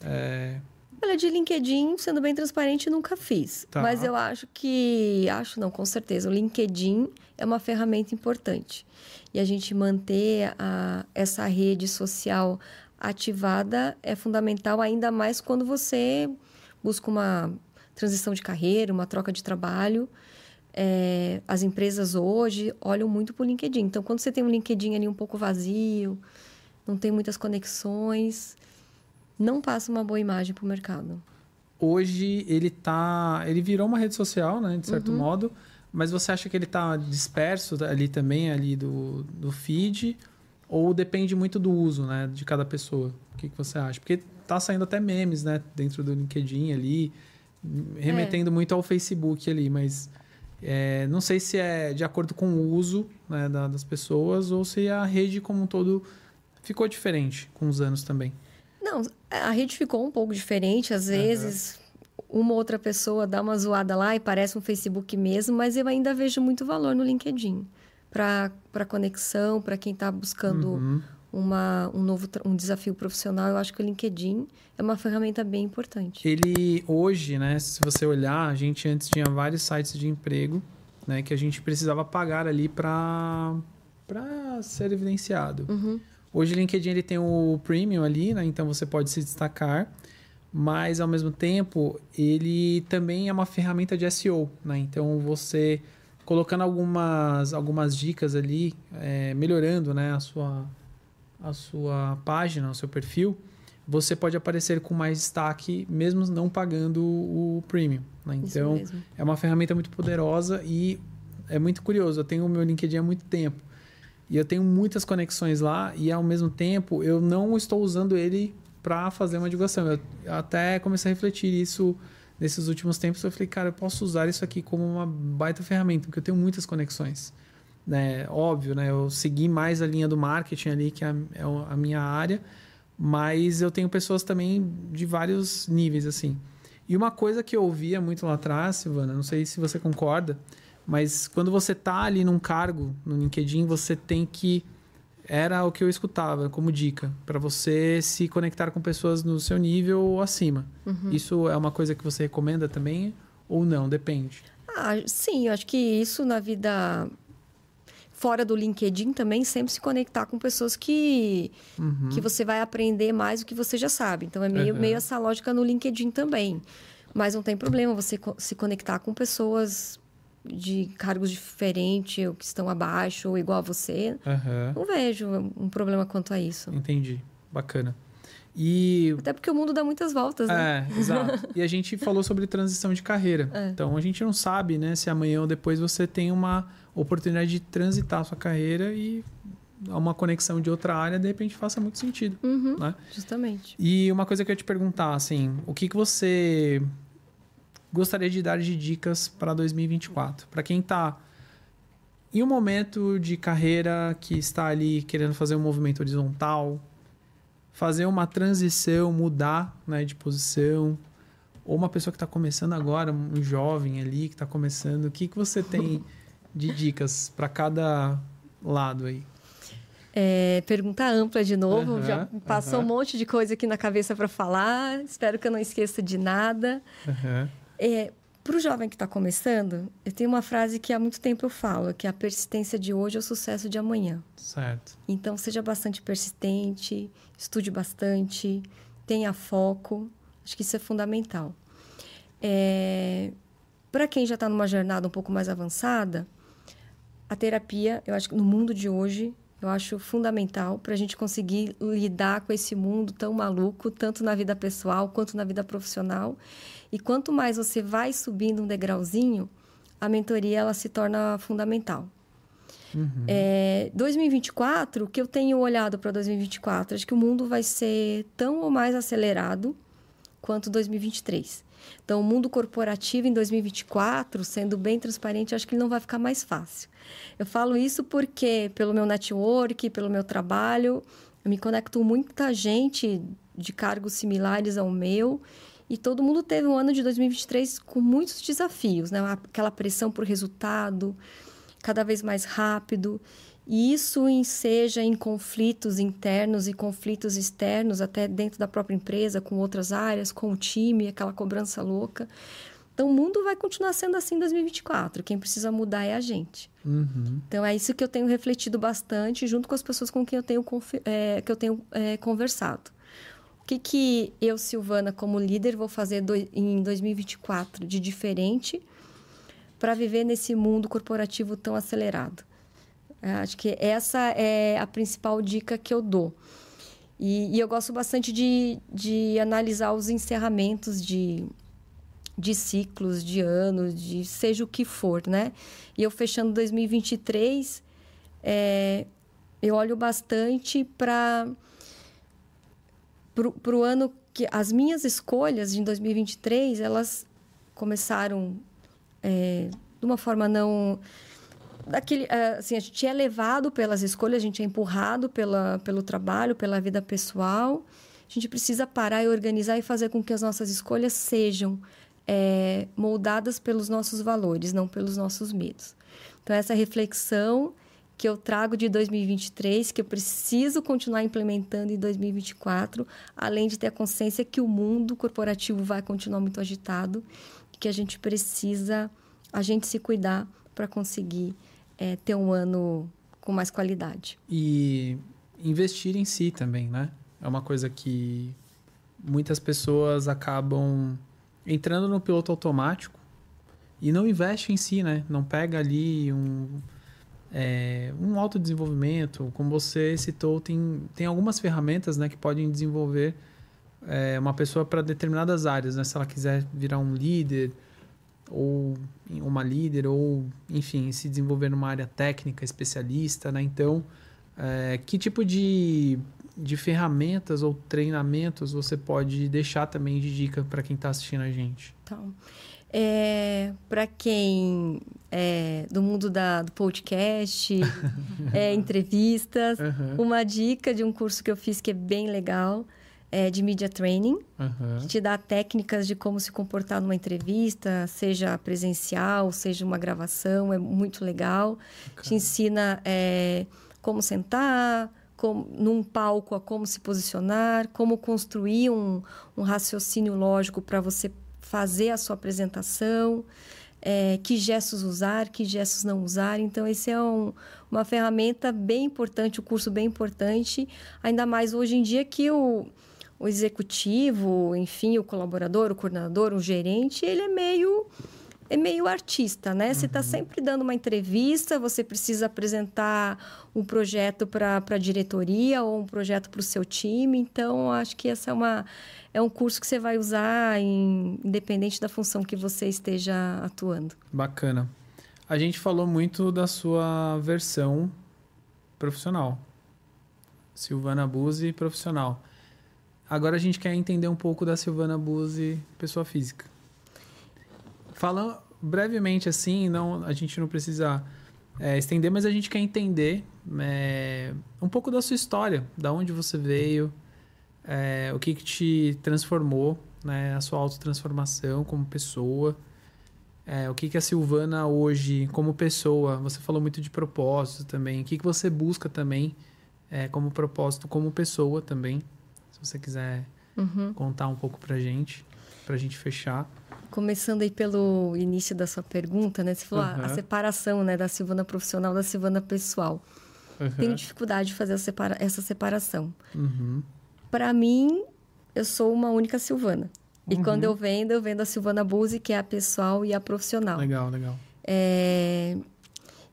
É... Olha, de LinkedIn, sendo bem transparente, nunca fiz. Tá. Mas eu acho que. Acho não, com certeza. O LinkedIn é uma ferramenta importante. E a gente manter a, essa rede social ativada é fundamental, ainda mais quando você busca uma transição de carreira, uma troca de trabalho. É, as empresas hoje olham muito para o LinkedIn. Então, quando você tem um LinkedIn ali um pouco vazio, não tem muitas conexões, não passa uma boa imagem para o mercado. Hoje ele tá, ele virou uma rede social, né, de certo uhum. modo, mas você acha que ele está disperso ali também ali do, do feed ou depende muito do uso, né, de cada pessoa? O que, que você acha? Porque tá saindo até memes, né, dentro do LinkedIn ali, remetendo é. muito ao Facebook ali, mas é, não sei se é de acordo com o uso né, da, das pessoas ou se a rede como um todo ficou diferente com os anos também. Não, a rede ficou um pouco diferente. Às vezes, uhum. uma outra pessoa dá uma zoada lá e parece um Facebook mesmo, mas eu ainda vejo muito valor no LinkedIn para conexão, para quem está buscando uhum. uma, um novo um desafio profissional. Eu acho que o LinkedIn é uma ferramenta bem importante. Ele hoje, né? Se você olhar, a gente antes tinha vários sites de emprego, né? Que a gente precisava pagar ali para para ser evidenciado. Uhum. Hoje o LinkedIn ele tem o premium ali, né? Então você pode se destacar, mas ao mesmo tempo ele também é uma ferramenta de SEO, né? Então você colocando algumas, algumas dicas ali, é, melhorando né, a, sua, a sua página, o seu perfil, você pode aparecer com mais destaque, mesmo não pagando o premium. Né? Então, é uma ferramenta muito poderosa e é muito curioso. Eu tenho o meu LinkedIn há muito tempo. E eu tenho muitas conexões lá e ao mesmo tempo eu não estou usando ele para fazer uma divulgação. Eu até comecei a refletir isso nesses últimos tempos. Eu falei, cara, eu posso usar isso aqui como uma baita ferramenta, porque eu tenho muitas conexões. Né? Óbvio, né? Eu segui mais a linha do marketing ali, que é a, é minha área, mas eu tenho pessoas também de vários níveis, assim. E uma coisa que eu ouvia muito lá atrás, Silvana, não sei se você concorda, mas quando você tá ali num cargo no LinkedIn, você tem que era o que eu escutava como dica para você se conectar com pessoas no seu nível ou acima. Uhum. Isso é uma coisa que você recomenda também ou não? Depende. Ah, sim, eu acho que isso na vida fora do LinkedIn também sempre se conectar com pessoas que uhum. que você vai aprender mais do que você já sabe. Então é meio, uhum. meio essa lógica no LinkedIn também. Mas não tem problema você se conectar com pessoas de cargos diferentes, ou que estão abaixo, ou igual a você. Uhum. Não vejo um problema quanto a isso. Entendi. Bacana. E... Até porque o mundo dá muitas voltas, né? É, exato. e a gente falou sobre transição de carreira. É. Então, a gente não sabe, né, se amanhã ou depois você tem uma oportunidade de transitar a sua carreira e uma conexão de outra área, de repente, faça muito sentido. Uhum, né? Justamente. E uma coisa que eu ia te perguntar, assim, o que, que você gostaria de dar de dicas para 2024. Para quem está em um momento de carreira que está ali querendo fazer um movimento horizontal, fazer uma transição, mudar né, de posição, ou uma pessoa que está começando agora, um jovem ali que está começando, o que, que você tem de dicas para cada lado aí? É, pergunta ampla de novo, uhum, já passou uhum. um monte de coisa aqui na cabeça para falar, espero que eu não esqueça de nada. Uhum. É, para o jovem que está começando, eu tenho uma frase que há muito tempo eu falo, que é a persistência de hoje é o sucesso de amanhã. Certo. Então, seja bastante persistente, estude bastante, tenha foco. Acho que isso é fundamental. É, Para quem já está numa jornada um pouco mais avançada, a terapia, eu acho que no mundo de hoje, eu acho fundamental para a gente conseguir lidar com esse mundo tão maluco, tanto na vida pessoal quanto na vida profissional. E quanto mais você vai subindo um degrauzinho, a mentoria ela se torna fundamental. Uhum. É, 2024, o que eu tenho olhado para 2024, acho que o mundo vai ser tão ou mais acelerado quanto 2023. Então, o mundo corporativo em 2024, sendo bem transparente, acho que ele não vai ficar mais fácil. Eu falo isso porque, pelo meu network, pelo meu trabalho, eu me conecto com muita gente de cargos similares ao meu e todo mundo teve um ano de 2023 com muitos desafios, né? Aquela pressão por resultado, cada vez mais rápido. E isso em, seja em conflitos internos e conflitos externos, até dentro da própria empresa, com outras áreas, com o time, aquela cobrança louca. Então, o mundo vai continuar sendo assim em 2024. Quem precisa mudar é a gente. Uhum. Então, é isso que eu tenho refletido bastante, junto com as pessoas com quem eu tenho, é, que eu tenho é, conversado. Que, que eu, Silvana, como líder, vou fazer do, em 2024 de diferente para viver nesse mundo corporativo tão acelerado? É, acho que essa é a principal dica que eu dou. E, e eu gosto bastante de, de analisar os encerramentos de, de ciclos, de anos, de seja o que for, né? E eu fechando 2023, é, eu olho bastante para para o ano que as minhas escolhas de 2023 elas começaram é, de uma forma não daquele é, assim a gente é levado pelas escolhas a gente é empurrado pela, pelo trabalho pela vida pessoal. A gente precisa parar e organizar e fazer com que as nossas escolhas sejam é, moldadas pelos nossos valores não pelos nossos medos. Então essa reflexão que eu trago de 2023, que eu preciso continuar implementando em 2024, além de ter a consciência que o mundo corporativo vai continuar muito agitado que a gente precisa a gente se cuidar para conseguir é, ter um ano com mais qualidade. E investir em si também, né? É uma coisa que muitas pessoas acabam entrando no piloto automático e não investe em si, né? Não pega ali um é, um autodesenvolvimento, como você citou, tem, tem algumas ferramentas né, que podem desenvolver é, uma pessoa para determinadas áreas. Né? Se ela quiser virar um líder, ou uma líder, ou, enfim, se desenvolver numa área técnica, especialista. Né? Então, é, que tipo de, de ferramentas ou treinamentos você pode deixar também de dica para quem está assistindo a gente? Então, é, para quem é do mundo da, do podcast, é, entrevistas, uhum. uma dica de um curso que eu fiz que é bem legal, é de Media Training, uhum. que te dá técnicas de como se comportar numa entrevista, seja presencial, seja uma gravação, é muito legal. Okay. Te ensina é, como sentar, como, num palco, a como se posicionar, como construir um, um raciocínio lógico para você fazer a sua apresentação, é, que gestos usar, que gestos não usar. Então, esse é um, uma ferramenta bem importante, um curso bem importante, ainda mais hoje em dia que o, o executivo, enfim, o colaborador, o coordenador, o gerente, ele é meio é meio artista, né? Você está uhum. sempre dando uma entrevista, você precisa apresentar um projeto para a diretoria ou um projeto para o seu time. Então, acho que essa é uma é um curso que você vai usar em, independente da função que você esteja atuando. Bacana. A gente falou muito da sua versão profissional. Silvana Buzzi, profissional. Agora a gente quer entender um pouco da Silvana Buzzi, pessoa física. Fala brevemente assim, não, a gente não precisa é, estender, mas a gente quer entender é, um pouco da sua história, da onde você veio, é, o que, que te transformou, né, a sua autotransformação como pessoa, é, o que, que a Silvana hoje, como pessoa, você falou muito de propósito também, o que, que você busca também é, como propósito, como pessoa também, se você quiser uhum. contar um pouco pra gente, pra gente fechar. Começando aí pelo início da sua pergunta, né? Você falou uhum. a separação né, da Silvana profissional da Silvana pessoal. Uhum. Tenho dificuldade de fazer separa essa separação. Uhum para mim, eu sou uma única Silvana. E uhum. quando eu vendo, eu vendo a Silvana Buzzi, que é a pessoal e a profissional. Legal, legal. É...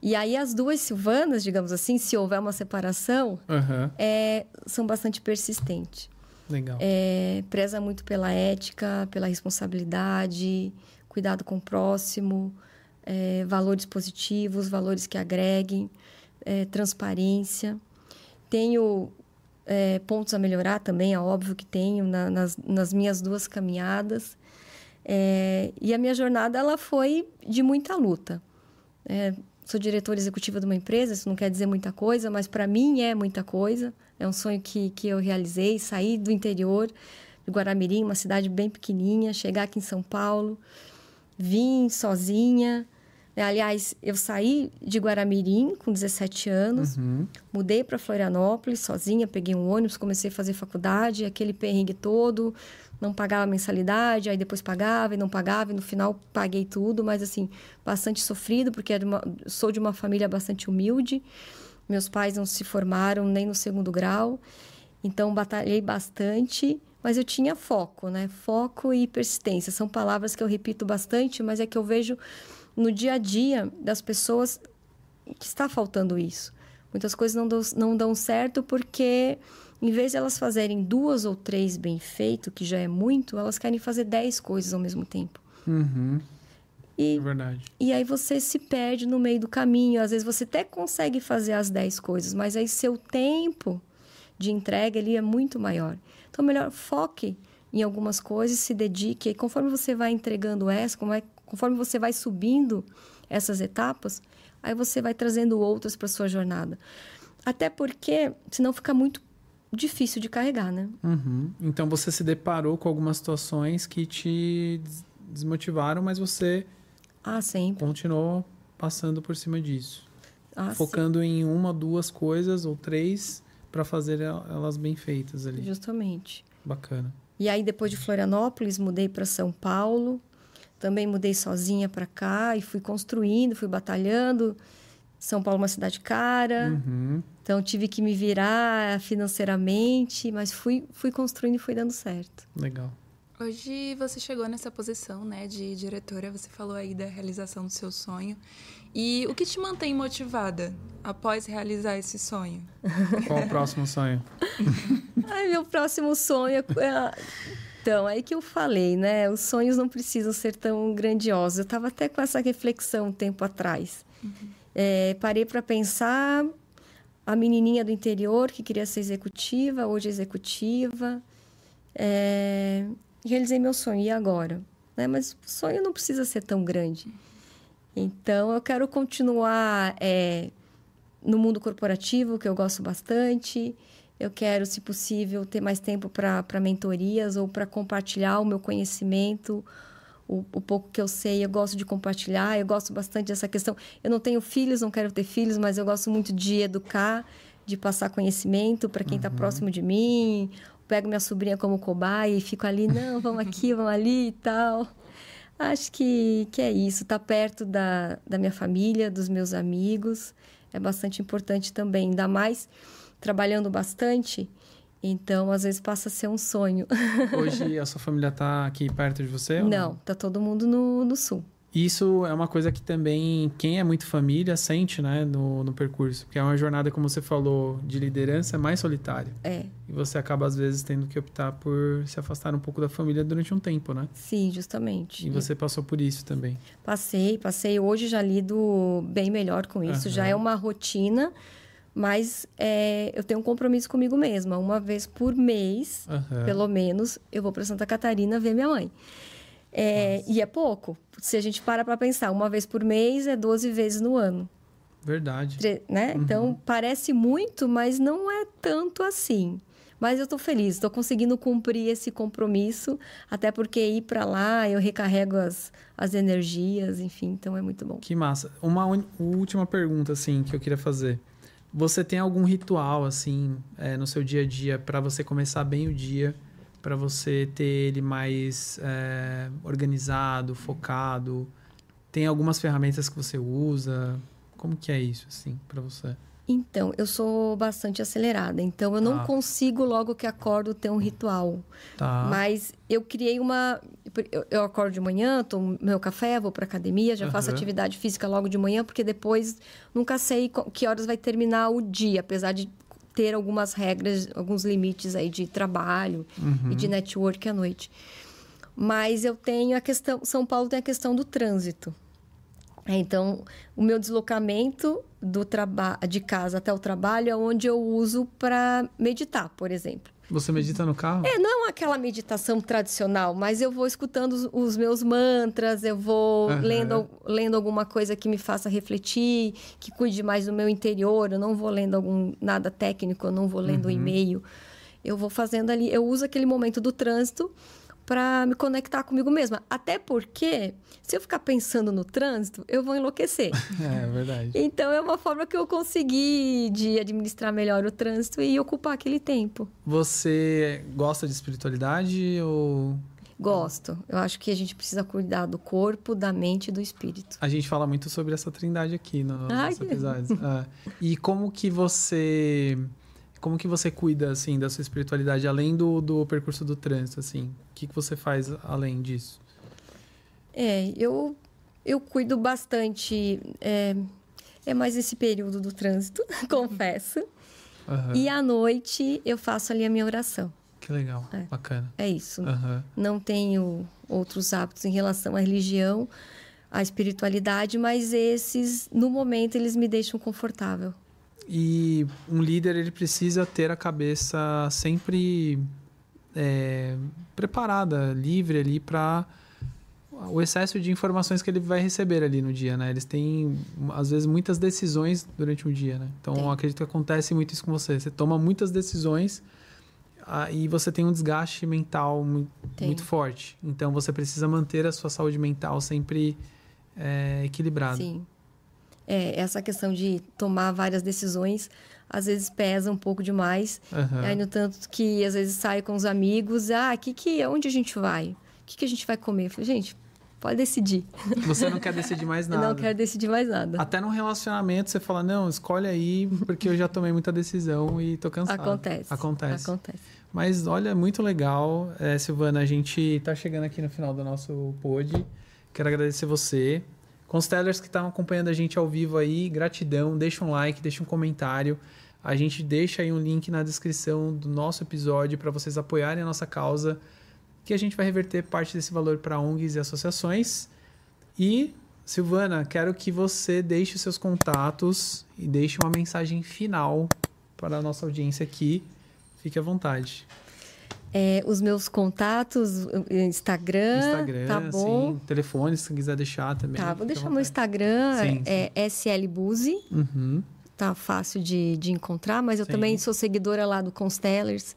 E aí as duas Silvanas, digamos assim, se houver uma separação, é, são bastante persistentes. Legal. É, preza muito pela ética, pela responsabilidade, cuidado com o próximo, é, valores positivos, valores que agreguem, é, transparência. Tenho é, pontos a melhorar também, é óbvio que tenho na, nas, nas minhas duas caminhadas. É, e a minha jornada ela foi de muita luta. É, sou diretora executiva de uma empresa, isso não quer dizer muita coisa, mas para mim é muita coisa. É um sonho que, que eu realizei, sair do interior de Guaramirim, uma cidade bem pequenininha, chegar aqui em São Paulo, vim sozinha. É, aliás, eu saí de Guaramirim com 17 anos, uhum. mudei para Florianópolis sozinha, peguei um ônibus, comecei a fazer faculdade, aquele perrengue todo, não pagava mensalidade, aí depois pagava e não pagava, e no final paguei tudo, mas assim, bastante sofrido, porque uma, sou de uma família bastante humilde. Meus pais não se formaram nem no segundo grau, então batalhei bastante, mas eu tinha foco, né? Foco e persistência são palavras que eu repito bastante, mas é que eu vejo no dia a dia das pessoas que está faltando isso. Muitas coisas não dão, não dão certo porque em vez de elas fazerem duas ou três bem feito, que já é muito, elas querem fazer dez coisas ao mesmo tempo. Uhum. E, é verdade. E aí você se perde no meio do caminho. Às vezes você até consegue fazer as dez coisas, mas aí seu tempo de entrega ele é muito maior. Então, melhor foque em algumas coisas, se dedique. E conforme você vai entregando essa, conforme você vai subindo essas etapas, aí você vai trazendo outras para sua jornada. Até porque, senão fica muito difícil de carregar, né? Uhum. Então você se deparou com algumas situações que te desmotivaram, mas você ah, sempre. continuou passando por cima disso. Ah, focando sim. em uma, duas coisas ou três para fazer elas bem feitas ali. Justamente. Bacana. E aí depois de Florianópolis mudei para São Paulo. Também mudei sozinha para cá e fui construindo, fui batalhando. São Paulo é uma cidade cara, uhum. então tive que me virar financeiramente, mas fui, fui construindo e fui dando certo. Legal. Hoje você chegou nessa posição, né, de diretora, você falou aí da realização do seu sonho. E o que te mantém motivada após realizar esse sonho? Qual o próximo sonho? Ai, meu próximo sonho é... Então, aí que eu falei, né? Os sonhos não precisam ser tão grandiosos. Eu estava até com essa reflexão um tempo atrás. Uhum. É, parei para pensar a menininha do interior que queria ser executiva, hoje é executiva. É, realizei meu sonho, e agora? Né? Mas o sonho não precisa ser tão grande. Então, eu quero continuar é, no mundo corporativo, que eu gosto bastante. Eu quero, se possível, ter mais tempo para mentorias ou para compartilhar o meu conhecimento o, o, pouco que eu sei, eu gosto de compartilhar, eu gosto bastante dessa questão. Eu não tenho filhos, não quero ter filhos, mas eu gosto muito de educar, de passar conhecimento para quem está uhum. próximo de mim. Pego minha sobrinha como cobaia e fico ali, não, vamos aqui, vamos ali e tal. Acho que, que é isso, estar tá perto da, da minha família, dos meus amigos, é bastante importante também, ainda mais trabalhando bastante então, às vezes passa a ser um sonho. Hoje a sua família está aqui perto de você? Não, não, tá todo mundo no, no sul. Isso é uma coisa que também quem é muito família sente, né, no, no percurso. Porque é uma jornada, como você falou, de liderança mais solitária. É. E você acaba, às vezes, tendo que optar por se afastar um pouco da família durante um tempo, né? Sim, justamente. E você passou por isso também. Passei, passei. Hoje já lido bem melhor com isso. Uhum. Já é uma rotina mas é, eu tenho um compromisso comigo mesma. Uma vez por mês, uhum. pelo menos, eu vou para Santa Catarina ver minha mãe. É, e é pouco. Se a gente para para pensar, uma vez por mês é 12 vezes no ano. Verdade. Né? Uhum. Então, parece muito, mas não é tanto assim. Mas eu estou feliz, estou conseguindo cumprir esse compromisso, até porque ir para lá eu recarrego as, as energias, enfim, então é muito bom. Que massa. Uma última pergunta, assim, que eu queria fazer. Você tem algum ritual, assim, é, no seu dia a dia para você começar bem o dia, para você ter ele mais é, organizado, focado? Tem algumas ferramentas que você usa? Como que é isso, assim, para você? Então, eu sou bastante acelerada, então eu não ah. consigo logo que acordo ter um ritual. Tá. Mas eu criei uma. Eu, eu acordo de manhã, tomo meu café, vou para academia, já uhum. faço atividade física logo de manhã, porque depois nunca sei que horas vai terminar o dia, apesar de ter algumas regras, alguns limites aí de trabalho uhum. e de network à noite. Mas eu tenho a questão. São Paulo tem a questão do trânsito. Então, o meu deslocamento do de casa até o trabalho é onde eu uso para meditar, por exemplo. Você medita no carro? É, não é aquela meditação tradicional, mas eu vou escutando os, os meus mantras, eu vou uhum. lendo, lendo alguma coisa que me faça refletir, que cuide mais do meu interior. Eu não vou lendo algum nada técnico, eu não vou lendo uhum. e-mail. Eu vou fazendo ali, eu uso aquele momento do trânsito para me conectar comigo mesma. Até porque, se eu ficar pensando no trânsito, eu vou enlouquecer. É, é verdade. Então, é uma forma que eu consegui de administrar melhor o trânsito e ocupar aquele tempo. Você gosta de espiritualidade ou Gosto. Eu acho que a gente precisa cuidar do corpo, da mente e do espírito. A gente fala muito sobre essa trindade aqui no, nos nossos episódios. ah, e como que você como que você cuida, assim, da sua espiritualidade, além do, do percurso do trânsito, assim? O que, que você faz além disso? É, eu, eu cuido bastante... É, é mais esse período do trânsito, confesso. Uhum. E à noite eu faço ali a minha oração. Que legal, é. bacana. É isso. Uhum. Não tenho outros hábitos em relação à religião, à espiritualidade, mas esses, no momento, eles me deixam confortável. E um líder ele precisa ter a cabeça sempre é, preparada, livre ali para o excesso de informações que ele vai receber ali no dia, né? Eles têm, às vezes, muitas decisões durante um dia, né? Então, Sim. acredito que acontece muito isso com você. Você toma muitas decisões e você tem um desgaste mental muito, muito, forte. Então, você precisa manter a sua saúde mental sempre é, equilibrada. Sim é, essa questão de tomar várias decisões às vezes pesa um pouco demais. Uhum. Aí no tanto que às vezes sai com os amigos, ah, que que onde a gente vai? O que, que a gente vai comer? Eu falei, gente, pode decidir. Você não quer decidir mais nada. Eu não quero decidir mais nada. Até no relacionamento você fala, não, escolhe aí, porque eu já tomei muita decisão e tô cansado. Acontece. Acontece. Acontece. Mas olha, muito legal. É, Silvana, a gente tá chegando aqui no final do nosso pod. Quero agradecer você Constellers que estão acompanhando a gente ao vivo aí, gratidão, deixa um like, deixa um comentário. A gente deixa aí um link na descrição do nosso episódio para vocês apoiarem a nossa causa, que a gente vai reverter parte desse valor para ONGs e associações. E, Silvana, quero que você deixe os seus contatos e deixe uma mensagem final para a nossa audiência aqui. Fique à vontade. É, os meus contatos, Instagram, Instagram, tá bom? Sim. Telefone, se quiser deixar também. Tá, vou deixar meu Instagram, sim, é sim. SLBuzi. Uhum. Tá fácil de, de encontrar, mas eu sim. também sou seguidora lá do Constellers.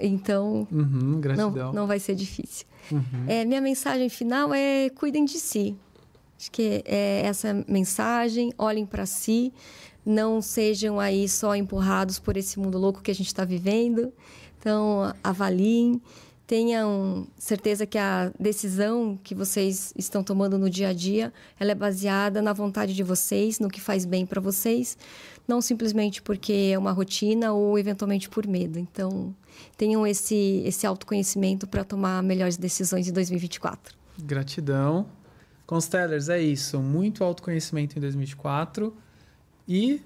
Então, uhum, não, não vai ser difícil. Uhum. É, minha mensagem final é cuidem de si. Acho que é essa mensagem, olhem para si, não sejam aí só empurrados por esse mundo louco que a gente está vivendo. Então, avaliem, tenham certeza que a decisão que vocês estão tomando no dia a dia, ela é baseada na vontade de vocês, no que faz bem para vocês, não simplesmente porque é uma rotina ou eventualmente por medo. Então, tenham esse esse autoconhecimento para tomar melhores decisões em 2024. Gratidão. Constellers, é isso. Muito autoconhecimento em 2024 e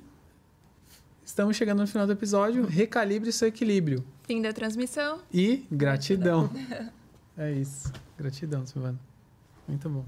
Estamos chegando no final do episódio. Recalibre seu equilíbrio. Fim da transmissão. E gratidão. é isso. Gratidão, Silvana. Muito bom.